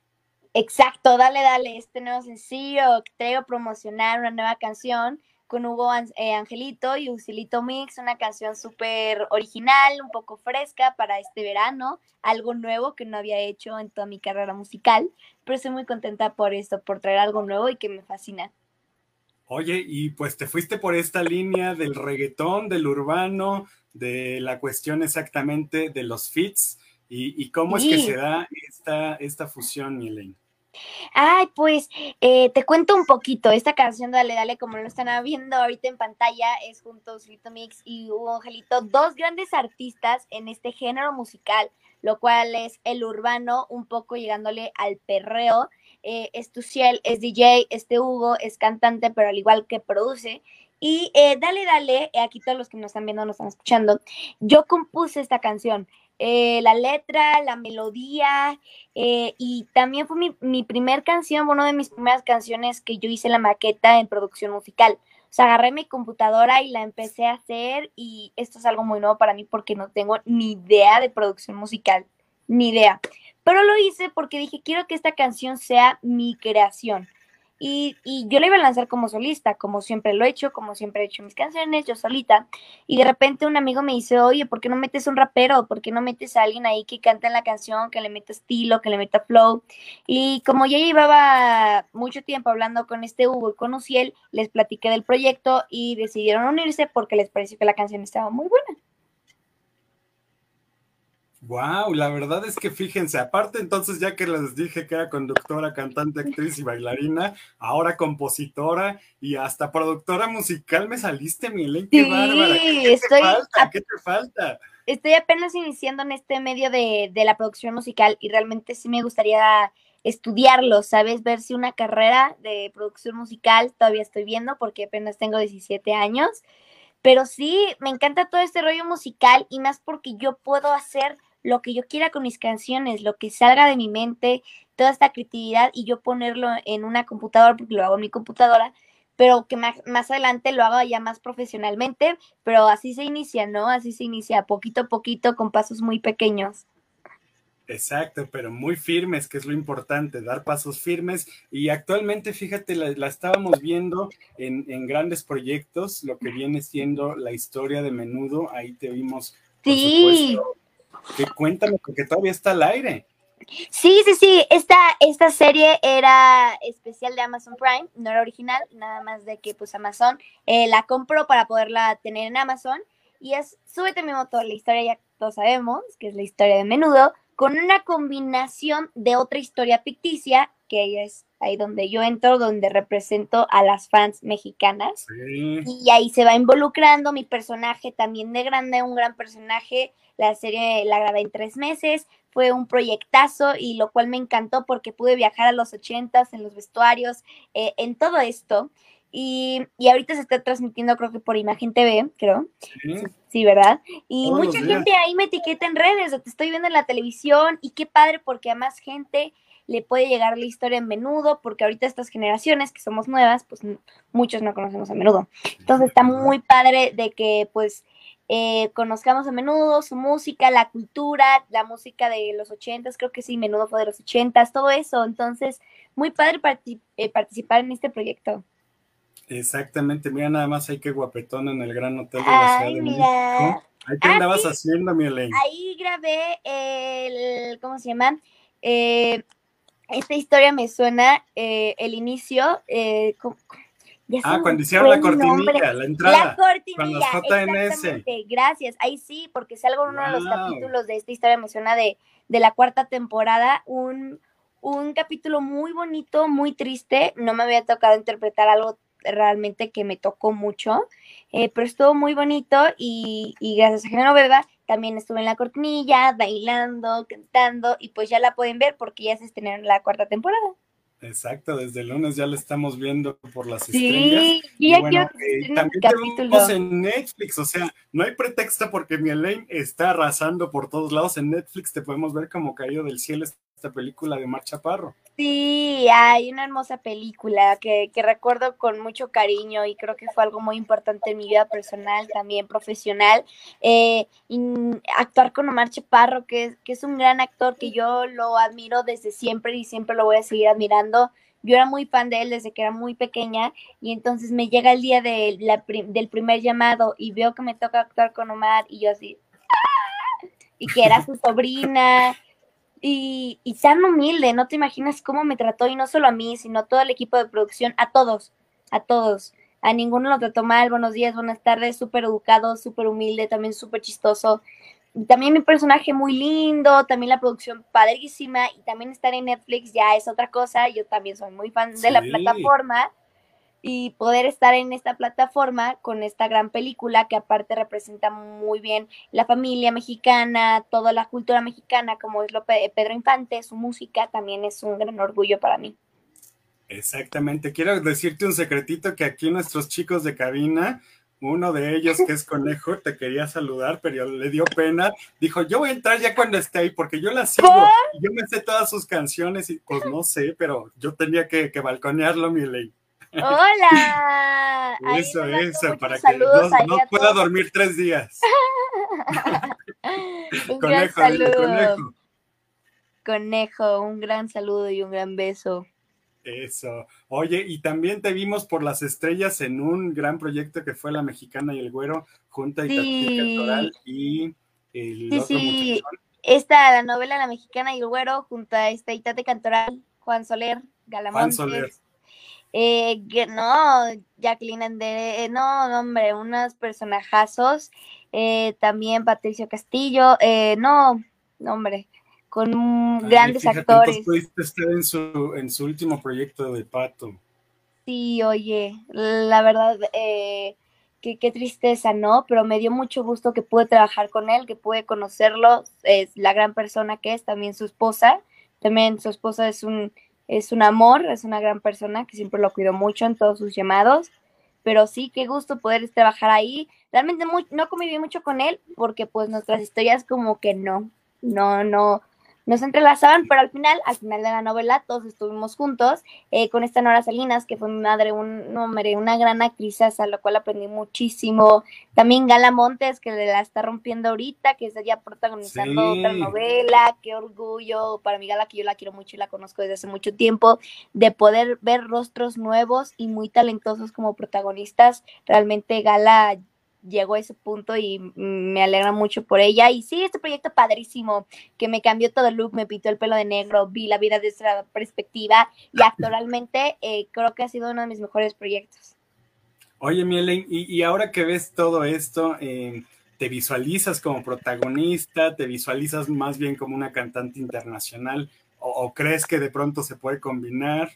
Exacto, dale, dale, este nuevo sencillo a promocionar una nueva canción con Hugo eh, Angelito y Usilito Mix, una canción súper original, un poco fresca para este verano, algo nuevo que no había hecho en toda mi carrera musical, pero estoy muy contenta por esto, por traer algo nuevo y que me fascina. Oye, y pues te fuiste por esta línea del reggaetón, del urbano, de la cuestión exactamente de los fits. ¿Y, y cómo es que se da esta, esta fusión, Elaine? Ay, pues eh, te cuento un poquito. Esta canción, Dale, Dale, como lo están viendo ahorita en pantalla, es junto a Mix y Hugo Angelito, dos grandes artistas en este género musical, lo cual es el urbano, un poco llegándole al perreo. Eh, es Tuciel, es DJ, este Hugo es cantante, pero al igual que produce. Y eh, Dale, Dale, eh, aquí todos los que nos están viendo, nos están escuchando, yo compuse esta canción. Eh, la letra, la melodía, eh, y también fue mi, mi primer canción, una de mis primeras canciones que yo hice la maqueta en producción musical. O sea, agarré mi computadora y la empecé a hacer y esto es algo muy nuevo para mí porque no tengo ni idea de producción musical, ni idea. Pero lo hice porque dije, quiero que esta canción sea mi creación. Y, y yo la iba a lanzar como solista, como siempre lo he hecho, como siempre he hecho mis canciones, yo solita. Y de repente un amigo me dice, oye, ¿por qué no metes un rapero? ¿Por qué no metes a alguien ahí que cante en la canción, que le meta estilo, que le meta flow? Y como ya llevaba mucho tiempo hablando con este Hugo y con Uciel, les platiqué del proyecto y decidieron unirse porque les pareció que la canción estaba muy buena. Wow, la verdad es que fíjense, aparte entonces ya que les dije que era conductora, cantante, actriz y bailarina, ahora compositora y hasta productora musical me saliste, mi Elaine, qué Sí, bárbara. ¿Qué estoy te falta? ¿Qué te falta? estoy apenas iniciando en este medio de, de la producción musical y realmente sí me gustaría estudiarlo, ¿sabes? Ver si una carrera de producción musical todavía estoy viendo porque apenas tengo 17 años. Pero sí, me encanta todo este rollo musical y más porque yo puedo hacer lo que yo quiera con mis canciones, lo que salga de mi mente, toda esta creatividad y yo ponerlo en una computadora porque lo hago en mi computadora, pero que más, más adelante lo haga ya más profesionalmente, pero así se inicia, ¿no? Así se inicia poquito a poquito con pasos muy pequeños. Exacto, pero muy firmes, que es lo importante, dar pasos firmes. Y actualmente, fíjate, la, la estábamos viendo en, en, grandes proyectos, lo que viene siendo la historia de menudo, ahí te vimos. Por sí. Supuesto, que cuéntame, porque todavía está al aire. Sí, sí, sí, esta, esta serie era especial de Amazon Prime, no era original, nada más de que pues Amazon eh, la compró para poderla tener en Amazon y es Súbete mi motor, la historia ya todos sabemos, que es la historia de menudo, con una combinación de otra historia ficticia, que es ahí donde yo entro, donde represento a las fans mexicanas. Sí. Y ahí se va involucrando mi personaje también de grande, un gran personaje. La serie la grabé en tres meses, fue un proyectazo y lo cual me encantó porque pude viajar a los ochentas en los vestuarios, eh, en todo esto. Y, y, ahorita se está transmitiendo, creo que por Imagen TV, creo. Sí, sí ¿verdad? Y Todos mucha gente ahí me etiqueta en redes, o te estoy viendo en la televisión, y qué padre, porque a más gente le puede llegar la historia en menudo, porque ahorita estas generaciones que somos nuevas, pues muchos no conocemos a menudo. Entonces está muy padre de que pues eh, conozcamos a menudo su música, la cultura, la música de los ochentas, creo que sí, menudo fue de los ochentas, todo eso. Entonces, muy padre parti- eh, participar en este proyecto. Exactamente, mira nada más ahí que guapetón en el Gran Hotel de la Ay, Ciudad de mira. México. Ahí Ah, andabas sí. haciendo, mi Elaine. Ahí grabé el, ¿cómo se llama? Eh, esta historia me suena, eh, el inicio, eh, ¿cómo- cómo? Ya Ah, cuando hicieron la cortinilla, la La entrada. cortinilla, con los JNS. gracias. Ahí sí, porque salgo en uno de los capítulos de esta historia, suena de, de la cuarta temporada, un, un capítulo muy bonito, muy triste. No me había tocado interpretar algo realmente que me tocó mucho, eh, pero estuvo muy bonito y, y gracias a Género Beba también estuve en la cortinilla, bailando, cantando y pues ya la pueden ver porque ya se estrenó la cuarta temporada. Exacto, desde el lunes ya la estamos viendo por las estrellas. Sí, Y ya bueno, eh, también el te capítulo. vemos en Netflix, o sea, no hay pretexto porque mi Elaine está arrasando por todos lados. En Netflix te podemos ver como caído del cielo esta película de Mar Chaparro. Sí, hay una hermosa película que, que recuerdo con mucho cariño y creo que fue algo muy importante en mi vida personal, también profesional. Eh, actuar con Omar Chaparro, que, es- que es un gran actor que yo lo admiro desde siempre y siempre lo voy a seguir admirando. Yo era muy fan de él desde que era muy pequeña y entonces me llega el día de del primer llamado y veo que me toca actuar con Omar y yo así, ¡ah! y que era su sobrina y, y tan humilde, no te imaginas cómo me trató, y no solo a mí, sino a todo el equipo de producción, a todos, a todos. A ninguno lo trató mal, buenos días, buenas tardes, súper educado, súper humilde, también súper chistoso. Y también mi personaje muy lindo, también la producción padrísima, y también estar en Netflix ya es otra cosa. Yo también soy muy fan de la plataforma y poder estar en esta plataforma con esta gran película que aparte representa muy bien la familia mexicana, toda la cultura mexicana, como es lo Pe- Pedro Infante, su música también es un gran orgullo para mí. Exactamente. Quiero decirte un secretito que aquí nuestros chicos de cabina, uno de ellos que es *laughs* conejo, te quería saludar, pero le dio pena. Dijo, yo voy a entrar ya cuando esté ahí, porque yo la sigo. y Yo me sé todas sus canciones y pues no sé, pero yo tenía que, que balconearlo, mi ley. Hola. Eso, eso, para que no, pueda dormir tres días. *laughs* Un gran Conejo, saludo. conejo. Conejo, un gran saludo y un gran beso. Eso. Oye, y también te vimos por las estrellas en un gran proyecto que fue La Mexicana y el Güero, junto a Itatí Sí. Cantoral y el Sí, otro sí. Esta, la novela La Mexicana y el Güero, junto a esta Itate Cantoral, Juan Soler, Galamontes. Soler. Eh, que- no, Jacqueline Andere, eh, no, no, hombre, unos personajazos. eh, también Patricio Castillo, eh, no, no, hombre, con Ay, grandes fíjate, actores. pudiste estar en su, en su último proyecto de Pato. Sí, oye, la verdad, eh, qué, qué tristeza, ¿no? Pero me dio mucho gusto que pude trabajar con él, que pude conocerlo, es la gran persona que es, también su esposa, también su esposa es un, es un amor, es una gran persona que siempre lo cuidó mucho en todos sus llamados, pero sí, qué gusto poder trabajar ahí. Realmente muy, no conviví mucho con él porque pues nuestras historias como que no, no, no, no se entrelazaban, pero al final, al final de la novela todos estuvimos juntos eh, con esta Nora Salinas, que fue mi madre, un hombre, una gran actriz, a la cual aprendí muchísimo. También Gala Montes, que la está rompiendo ahorita, que está ya protagonizando Sí. otra novela. Qué orgullo para mi Gala, que yo la quiero mucho y la conozco desde hace mucho tiempo, de poder ver rostros nuevos y muy talentosos como protagonistas. Realmente Gala llegó a ese punto y me alegra mucho por ella. Y sí, este proyecto padrísimo, que me cambió todo el look, me pintó el pelo de negro, vi la vida desde otra perspectiva y actualmente eh, creo que ha sido uno de mis mejores proyectos. Oye, Mielen, y, y ahora que ves todo esto, eh, ¿te visualizas como protagonista? ¿Te visualizas más bien como una cantante internacional? ¿O, o crees que de pronto se puede combinar?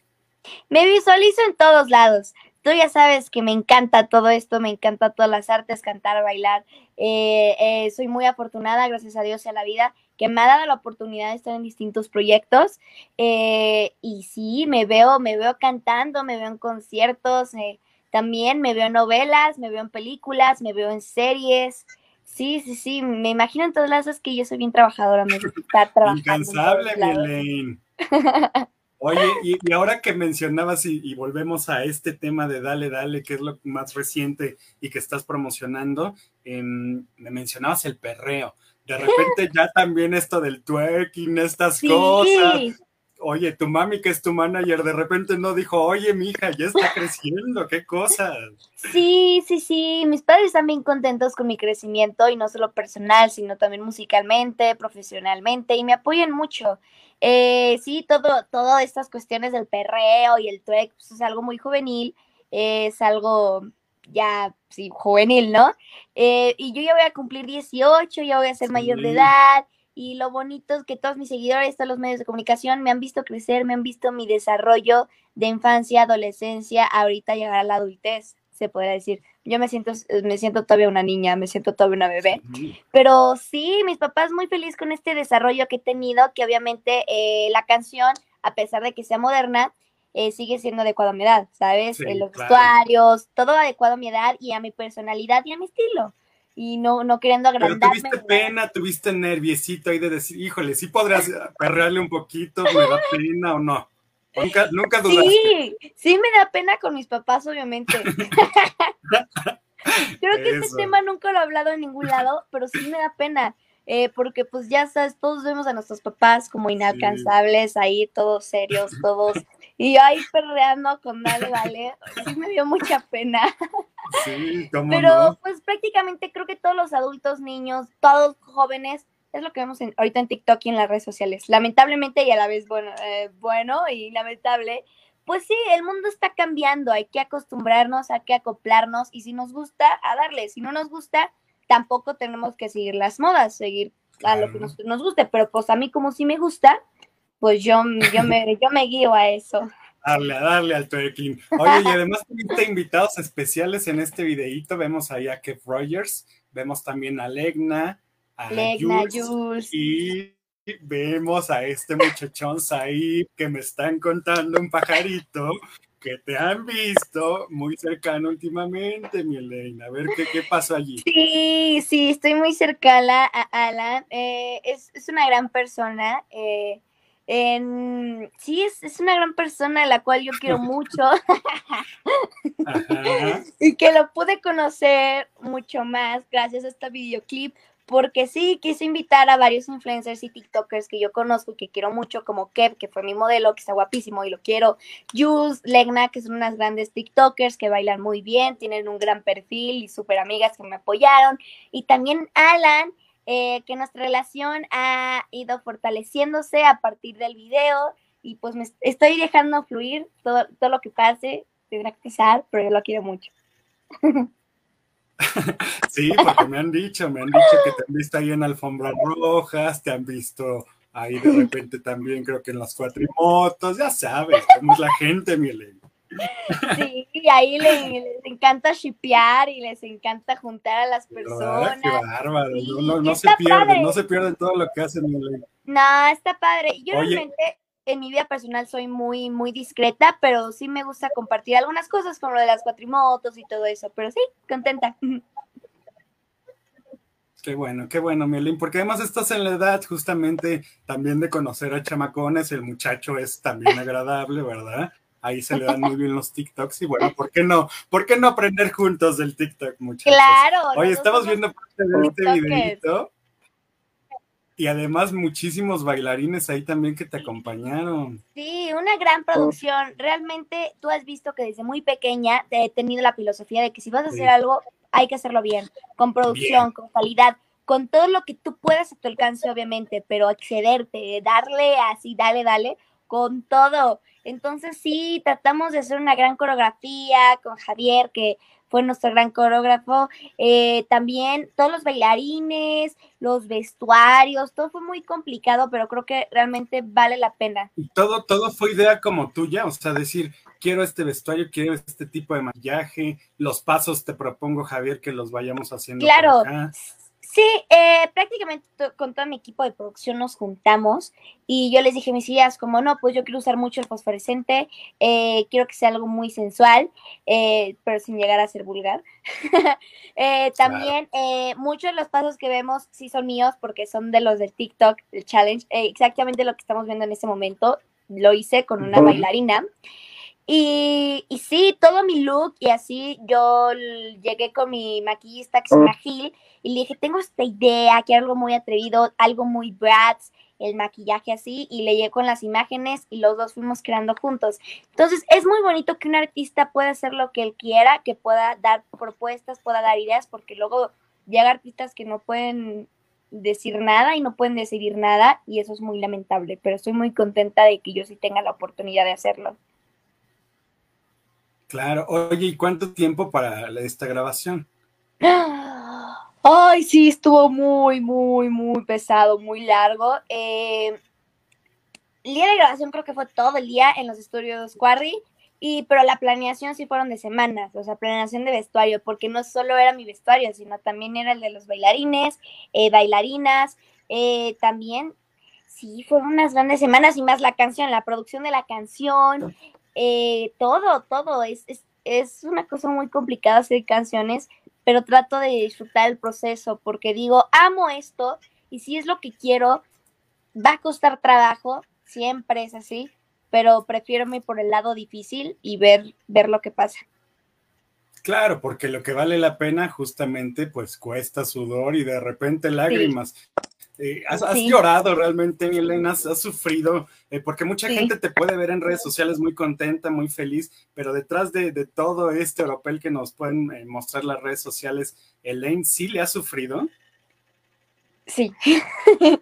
Me visualizo en todos lados. Tú ya sabes que me encanta todo esto, me encanta todas las artes, cantar, bailar. Eh, eh, soy muy afortunada, gracias a Dios y a la vida, que me ha dado la oportunidad de estar en distintos proyectos. Eh, y sí, me veo, me veo cantando, me veo en conciertos, eh, también me veo en novelas, me veo en películas, me veo en series. Sí, sí, sí, me imagino en todas las que yo soy bien trabajadora, me gusta trabajar. Incansable, Elaine. *laughs* Oye, y, ahora que mencionabas y, volvemos a este tema de Dale, Dale, que es lo más reciente y que estás promocionando, em, me mencionabas el perreo. De repente ya también esto del twerking, estas cosas oye, tu mami que es tu manager, de repente no dijo, oye, mi hija, ya está *laughs* creciendo, qué cosas. Sí, sí, sí, mis padres están bien contentos con mi crecimiento y no solo personal, sino también musicalmente, profesionalmente y me apoyan mucho. Eh, sí, todo, todas estas cuestiones del perreo y el twerk pues, es algo muy juvenil, es algo ya, sí, juvenil, ¿no? Eh, y yo ya voy a cumplir 18, ya voy a ser mayor de edad y lo bonito es que todos mis seguidores, todos los medios de comunicación me han visto crecer, me han visto mi desarrollo de infancia, adolescencia, ahorita llegar a la adultez, se podría decir. Yo me siento, me siento todavía una niña, me siento todavía una bebé. Pero sí, mis papás muy felices con este desarrollo que he tenido, que obviamente eh, la canción, a pesar de que sea moderna, eh, sigue siendo adecuado a mi edad, ¿sabes? Eh, los vestuarios, todo adecuado a mi edad y a mi personalidad y a mi estilo y no, no queriendo agrandarme. Pero tuviste pena, tuviste nerviosito ahí de decir, híjole, sí podrías *laughs* perrearle un poquito, me da pena o no. Nunca, nunca dudaste. Sí, sí me da pena con mis papás, obviamente. *laughs* Creo que este tema nunca lo he hablado en ningún lado, pero sí me da pena. Eh, porque pues ya sabes, todos vemos a nuestros papás como inalcanzables, ahí todos serios, todos, y yo ahí perreando con dale, vale, sí me dio mucha pena. Sí, Pero pues prácticamente creo que todos los adultos, niños, todos jóvenes, es lo que vemos ahorita en TikTok y en las redes sociales. Lamentablemente y a la vez bueno, eh, bueno y lamentable, pues sí, el mundo está cambiando, hay que acostumbrarnos, hay que acoplarnos y si nos gusta, a darle, si no nos gusta, tampoco tenemos que seguir las modas, seguir a lo que nos, nos guste, pero pues a mí como sí me gusta, pues yo, yo, me, *laughs* yo me guío a eso. Darle, a darle al twerking. Oye, y además tuviste *laughs* invitados especiales en este videíto. Vemos ahí a Kev Rogers, vemos también a Legna, a Legna, Jules, y vemos a este muchachón Saib que me están contando un pajarito que te han visto muy cercano últimamente, mi Elena. A ver qué, qué pasó allí. Sí, sí, estoy muy cercana a Alan. Eh, es, es, una gran persona. Eh, sí, es, una gran persona a la cual yo quiero mucho *laughs* y que lo pude conocer mucho más gracias a este videoclip, porque sí, quise invitar a varios influencers y TikTokers que yo conozco y que quiero mucho, como Kev, que fue mi modelo, que está guapísimo y lo quiero, Jules, Legna, que son unas grandes TikTokers que bailan muy bien, tienen un gran perfil y súper amigas que me apoyaron, y también Alan, eh, que nuestra relación ha ido fortaleciéndose a partir del video y pues me estoy dejando fluir todo, todo lo que pase, tendrá que pero yo lo quiero mucho. *laughs* *laughs* Sí, porque me han dicho, me han dicho que te han visto ahí en alfombras rojas, te han visto ahí de repente también creo que en las cuatrimotos, ya sabes cómo es la gente, mi Sí, y ahí les, encanta shipear y les encanta juntar a las personas. Qué bárbaro, no, se pierden, no se pierden todo lo que hacen. No, está padre. Yo realmente en mi vida personal soy muy, muy discreta, pero sí me gusta compartir algunas cosas como lo de las cuatrimotos y todo eso, pero sí, contenta. *laughs* Qué bueno, qué bueno, Mielin, porque además estás en la edad justamente también de conocer a chamacones, el muchacho es también *laughs* agradable, ¿verdad? ahí se le dan muy bien los TikToks y bueno, ¿por qué no? ¿Por qué no aprender juntos del TikTok, muchachos? Claro. Hoy estamos viendo parte de este videito y además muchísimos bailarines ahí también que te acompañaron. Sí, una gran producción. Realmente tú has visto que desde muy pequeña he tenido la filosofía de que si vas a hacer algo, hay que hacerlo bien, con producción, con calidad, con todo lo que tú puedas a tu alcance, obviamente, pero excederte, darle así, dale, dale, con todo. Entonces sí, tratamos de hacer una gran coreografía con Javier, que fue nuestro gran coreógrafo. Eh, también todos los bailarines, los vestuarios, todo fue muy complicado, pero creo que realmente vale la pena. Y todo, todo fue idea como tuya, o sea, decir, quiero este vestuario, quiero este tipo de maquillaje, los pasos te propongo, Javier, que los vayamos haciendo. Claro. Sí, eh, prácticamente con todo mi equipo de producción nos juntamos y yo les dije mis ideas como no, pues yo quiero usar mucho el fosforescente, eh, quiero que sea algo muy sensual, eh, pero sin llegar a ser vulgar. *laughs* también muchos de los pasos que vemos sí son míos porque son de los del TikTok, el challenge, exactamente lo que estamos viendo en este momento, lo hice con una bailarina. Y, sí, todo mi look y así yo llegué con mi maquillista que se Gil y le dije, tengo esta idea, que algo muy atrevido, algo muy Bratz, el maquillaje así y le llegué con las imágenes y los dos fuimos creando juntos. Entonces es muy bonito que un artista pueda hacer lo que él quiera, que pueda dar propuestas, pueda dar ideas, porque luego llega artistas que no pueden decir nada y no pueden decidir nada y eso es muy lamentable, pero estoy muy contenta de que yo sí tenga la oportunidad de hacerlo. Claro, oye, ¿y cuánto tiempo para esta grabación? Ay, sí, estuvo muy, muy, muy pesado, muy largo. Eh, el día de grabación creo que fue todo el día en los estudios Quarry, y, pero la planeación sí fueron de semanas, o sea, planeación de vestuario, porque no solo era mi vestuario, sino también era el de los bailarines, eh, bailarinas, eh, también, sí, fueron unas grandes semanas y más la canción, la producción de la canción, eh, todo, todo. Es, es, es, una cosa muy complicada hacer canciones, pero trato de disfrutar el proceso porque digo, amo esto y si es lo que quiero, va a costar trabajo, siempre es así, pero prefiero irme por el lado difícil y ver, ver lo que pasa. Claro, porque lo que vale la pena justamente pues cuesta sudor y de repente lágrimas. Eh, has, llorado realmente, Elena, has, sufrido, eh, porque mucha gente te puede ver en redes sociales muy contenta, muy feliz, pero detrás de, todo este oropel que nos pueden eh, mostrar las redes sociales, Elaine, ¿sí le ha sufrido? Sí. *laughs*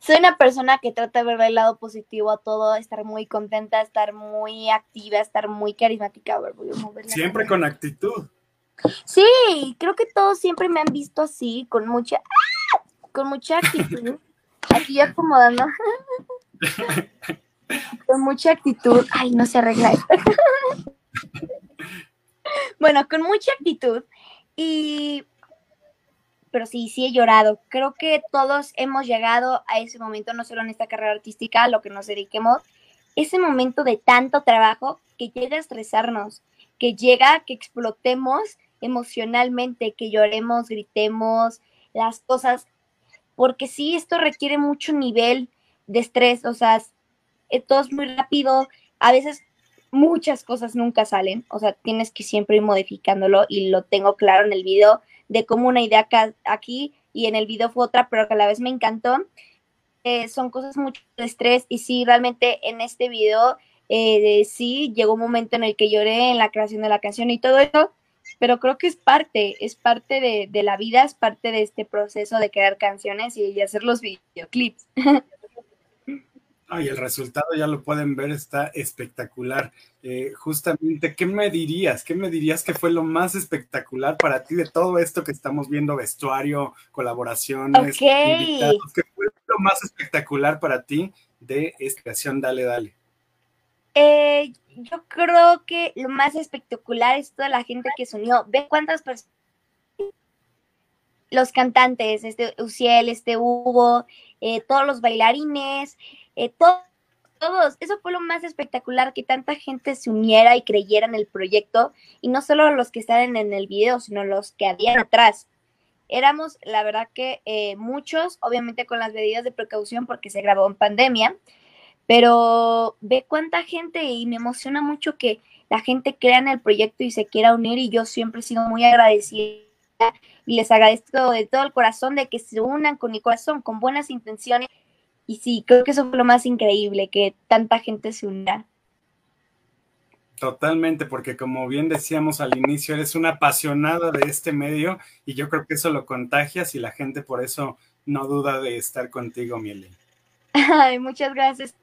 Soy una persona que trata de ver el lado positivo a todo, estar muy contenta, estar muy activa, estar muy carismática. Siempre con actitud. Sí, creo que todos siempre me han visto así, con mucha con mucha actitud. Aquí acomodando. con mucha actitud. Ay, no se arregla bueno, con mucha actitud. Y. Pero sí, sí he llorado. Creo que todos hemos llegado a ese momento, no solo en esta carrera artística, a lo que nos dediquemos, ese momento de tanto trabajo que llega a estresarnos, que llega que explotemos emocionalmente, que lloremos, gritemos, las cosas porque sí, esto requiere mucho nivel de estrés, o sea, eh, todo es muy rápido, a veces muchas cosas nunca salen, o sea, tienes que siempre ir modificándolo y lo tengo claro en el video de cómo una idea aquí y en el video fue otra, pero que a la vez me encantó. Eh, son cosas mucho de estrés y sí, realmente en este video eh, sí llegó un momento en el que lloré en la creación de la canción y todo eso, pero creo que es parte, es parte de, la vida, es parte de este proceso de crear canciones y hacer los videoclips. *laughs* Ay, el resultado ya lo pueden ver, está espectacular. Eh, justamente, ¿qué me dirías? ¿Qué me dirías que fue lo más espectacular para ti de todo esto que estamos viendo, vestuario, colaboraciones, invitados? ¿Qué fue lo más espectacular para ti de esta creación Dale Dale? Eh, yo creo que lo más espectacular es toda la gente que se unió. Ve cuántas personas. Los cantantes, este Uciel, este Hugo, eh, todos los bailarines, eh, todos. Eso fue lo más espectacular, que tanta gente se uniera y creyera en el proyecto. Y no solo los que están en el video, sino los que habían atrás. Éramos, la verdad que eh, muchos, obviamente con las medidas de precaución porque se grabó en pandemia, pero ve cuánta gente y me emociona mucho que la gente crea en el proyecto y se quiera unir y yo siempre he sido muy agradecida y les agradezco de todo el corazón de que se unan con mi corazón, con buenas intenciones y sí, creo que eso fue lo más increíble, que tanta gente se unirá. Totalmente, porque como bien decíamos al inicio, eres una apasionada de este medio y yo creo que eso lo contagias y la gente por eso no duda de estar contigo, Miele. Ay, muchas gracias.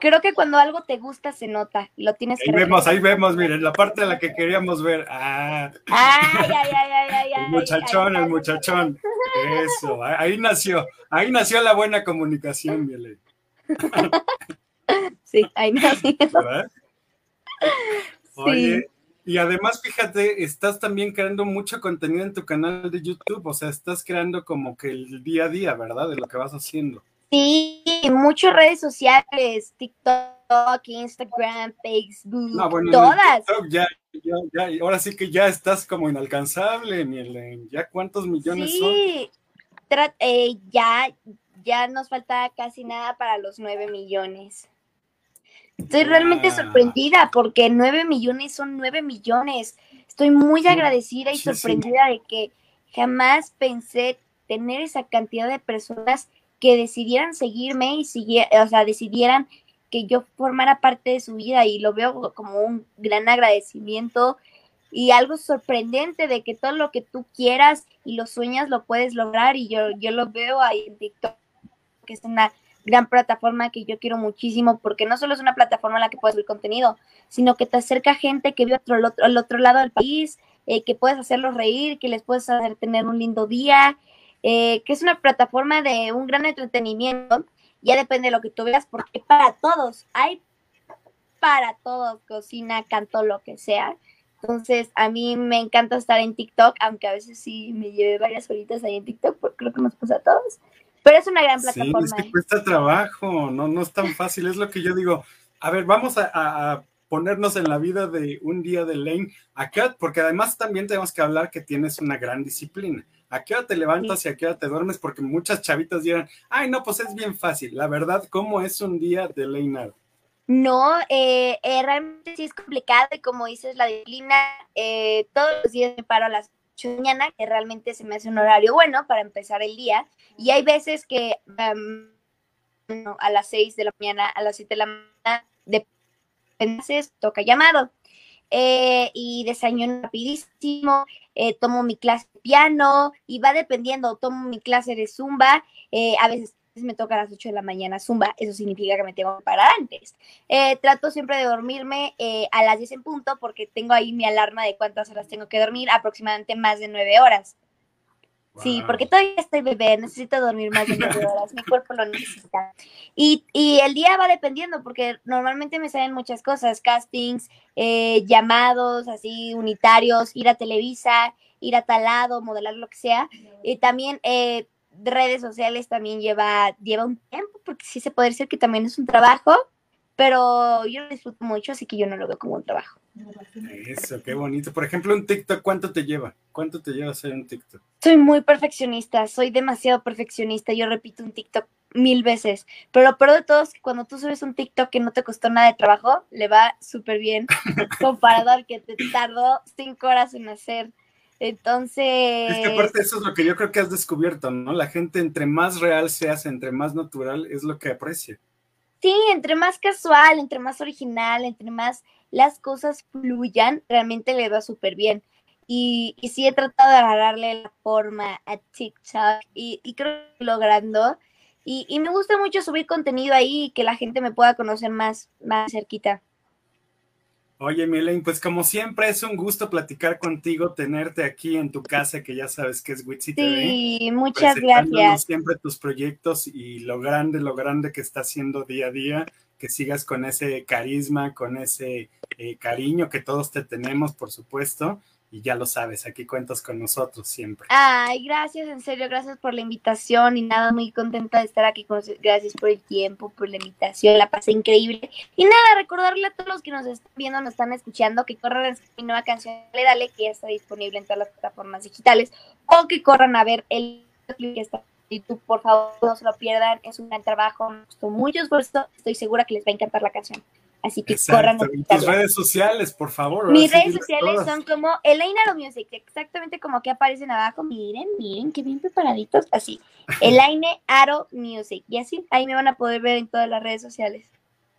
creo que cuando algo te gusta se nota y lo tienes que Ahí vemos, ahí vemos, miren, la parte de la que queríamos ver. Ah. Ay, ay, ay, ay, El muchachón, el muchachón. Eso, ahí nació, ahí nació la buena comunicación, Miele. Sí, ahí nació. Oye, Y además, fíjate, estás también creando mucho contenido en tu canal de YouTube, o sea, estás creando como que el día a día, ¿verdad? De lo que vas haciendo. Sí, muchas redes sociales, TikTok, Instagram, Facebook, No, bueno, todas. Ya, ya, ya, ahora sí que ya estás como inalcanzable, Mielen. ¿Ya cuántos millones son? Sí, eh, ya, ya nos falta casi nada para los nueve millones. Estoy realmente Wow. sorprendida porque nueve millones son nueve millones. Estoy muy Sí, agradecida y sorprendida de que jamás pensé tener esa cantidad de personas que decidieran seguirme y sigue- o sea, decidieran que yo formara parte de su vida y lo veo como un gran agradecimiento y algo sorprendente de que todo lo que tú quieras y lo sueñas lo puedes lograr y yo, yo lo veo ahí en TikTok, que es una gran plataforma que yo quiero muchísimo porque no solo es una plataforma en la que puedes subir contenido, sino que te acerca gente que vive al otro, al otro lado del país, eh, que puedes hacerlos reír, que les puedes hacer tener un lindo día, eh, que es una plataforma de un gran entretenimiento. Ya depende de lo que tú veas, porque para todos, hay para todos, cocina, canto, lo que sea. Entonces, a mí me encanta estar en TikTok, aunque a veces sí me llevé varias horitas ahí en TikTok, porque creo que nos pasa a todos. Pero es una gran Sí, plataforma. es que cuesta trabajo, no, no es tan fácil, es lo que yo digo. A ver, vamos a, a- a ponernos en la vida de un día de Lane acá, porque además también tenemos que hablar que tienes una gran disciplina. ¿A qué hora te levantas y a qué hora te duermes? Porque muchas chavitas dirán, ay, no, pues es bien fácil. La verdad, ¿cómo es un día de Aro? No, eh, eh, realmente sí es complicado y como dices, la disciplina, eh, todos los días me paro a las 8 de la mañana, que realmente se me hace un horario bueno para empezar el día. Y hay veces que no, a las 6 de la mañana, a las 7 de la mañana, entonces toca llamado. Eh, y desayuno rapidísimo, eh, tomo mi clase de piano y va dependiendo, tomo mi clase de zumba, eh, a veces me toca a las 8 de la mañana zumba, eso significa que me tengo que parar antes. Eh, trato siempre de dormirme eh, a las 10 en punto porque tengo ahí mi alarma de cuántas horas tengo que dormir, aproximadamente más de 9 horas. Sí, porque todavía estoy bebé, necesito dormir más de 9 horas, mi cuerpo lo necesita. Y, y el día va dependiendo porque normalmente me salen muchas cosas, castings, eh, llamados así unitarios, ir a Televisa, ir a tal lado, modelar lo que sea. Y también eh, redes sociales también lleva, lleva un tiempo, porque sí se puede decir que también es un trabajo, pero yo lo disfruto mucho, así que yo no lo veo como un trabajo. Eso, qué bonito. Por ejemplo, un TikTok, ¿cuánto te lleva? ¿Cuánto te lleva hacer un TikTok? Soy muy perfeccionista, soy demasiado perfeccionista, yo repito un TikTok mil veces, pero lo peor de todo es que cuando tú subes un TikTok que no te costó nada de trabajo, le va súper bien *laughs* comparado al que te tardó cinco horas en hacer. Entonces, Es que aparte eso es lo que yo creo que has descubierto, ¿no? La gente entre más real se hace, entre más natural, es lo que aprecia. Sí, entre más casual, entre más original, entre más las cosas fluyan, realmente le va súper bien. Y, y sí he tratado de agarrarle la forma a TikTok y, y creo que logrando. Y, y me gusta mucho subir contenido ahí y que la gente me pueda conocer más, más cerquita. Oye, Milen, pues como siempre es un gusto platicar contigo, tenerte aquí en tu casa, que ya sabes que es Witsi TV. Sí, muchas gracias. siempre tus proyectos y lo grande, lo grande que está haciendo día a día, que sigas con ese carisma, con ese eh, cariño que todos te tenemos, por supuesto, y ya lo sabes, aquí cuentas con nosotros siempre. Ay, gracias, en serio, gracias por la invitación y nada, muy contenta de estar aquí con ustedes. Gracias por el tiempo, por la invitación, la pasé increíble. Y nada, recordarle a todos los que nos están viendo, nos están escuchando, que corran a mi nueva canción, Dale Dale, que ya está disponible en todas las plataformas digitales, o que corran a ver el clip que está YouTube, por favor, no se lo pierdan, es un gran trabajo, me costó mucho esfuerzo, estoy segura que les va a encantar la canción. Así que corran Exacto. a Y tus redes sociales, por favor. Mis redes sociales todas. son como Elainaro Music, exactamente como que aparecen abajo. Miren, miren, qué bien preparaditos. Así, Elaine *laughs* Aro Music. Y así, ahí me van a poder ver en todas las redes sociales.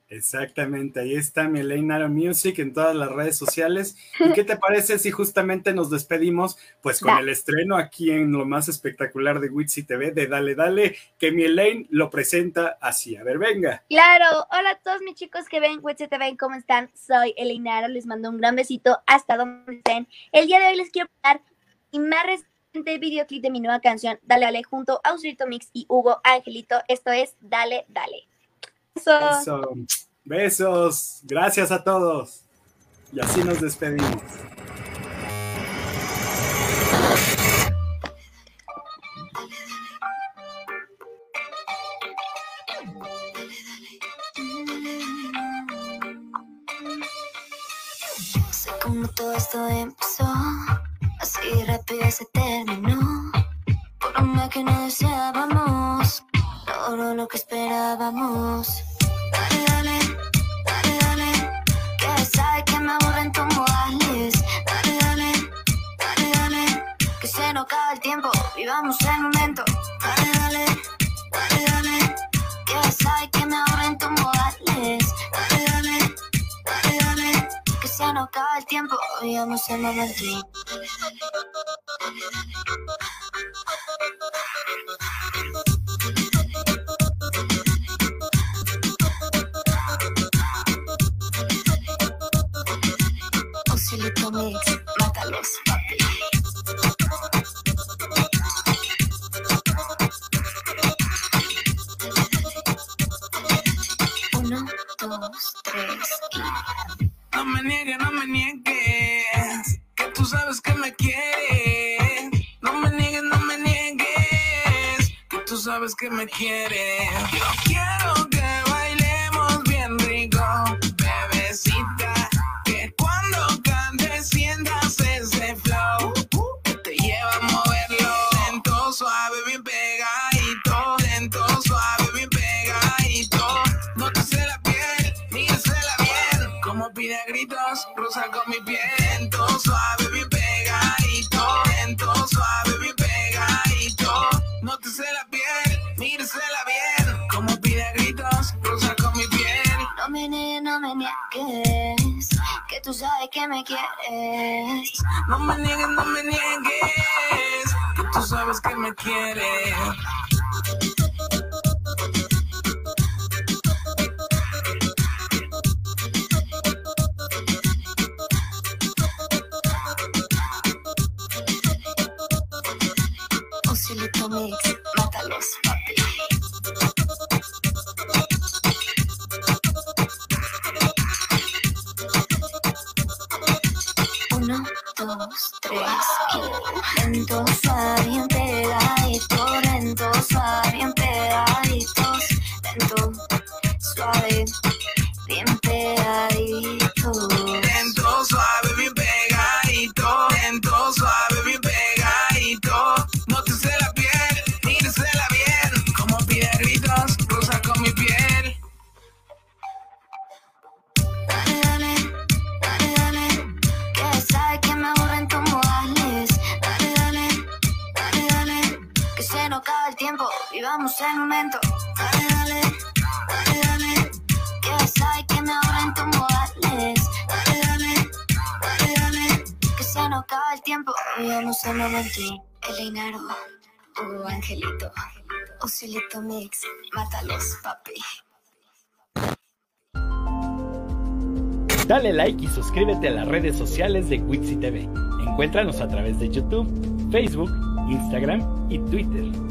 Exactamente, ahí está mi Elaine Music en todas las redes sociales. ¿Y qué te *laughs* parece si justamente nos despedimos pues con el estreno aquí en lo más espectacular de Witsi TV de Dale Dale, que mi Elaine lo presenta así? A ver, venga. Claro, hola a todos mis chicos que ven Witch TV, ¿cómo están? Soy Elainaro, les mando un gran besito hasta donde estén. El día de hoy les quiero dar mi más reciente videoclip de mi nueva canción, Dale Dale, junto a Usurito Mix y Hugo Angelito. Esto es Dale Dale. Besos. Eso. Besos. Gracias a todos. Y así nos despedimos. Sé cómo todo esto empezó, así rápido se terminó. Por un mes que no deseábamos, lo que esperábamos. Dale, dale, dale, dale, que sabes que me aburren tus modales. Dale, dale, dale, dale, que se nos acaba el tiempo, vivamos el momento. Dale, dale, dale, dale, que sabes que me aburren tus modales. Dale, dale, dale, dale, que se nos acaba el tiempo, vivamos el momento. Que me quieres. Yo quiero que bailemos bien rico, bebecita. Que cuando cantes sientas ese flow que te lleva a moverlo. Lento, suave, bien pegadito. Lento, suave, bien pegadito. No te la piel, míresela bien. Como pide gritos, rosa con mi piel. No me niegues, no me niegues, que tú sabes que me quieres. Angelito, Mix, mátalos, papi. Dale like y suscríbete a las redes sociales de Wixi TV. Encuéntranos a través de YouTube, Facebook, Instagram y Twitter.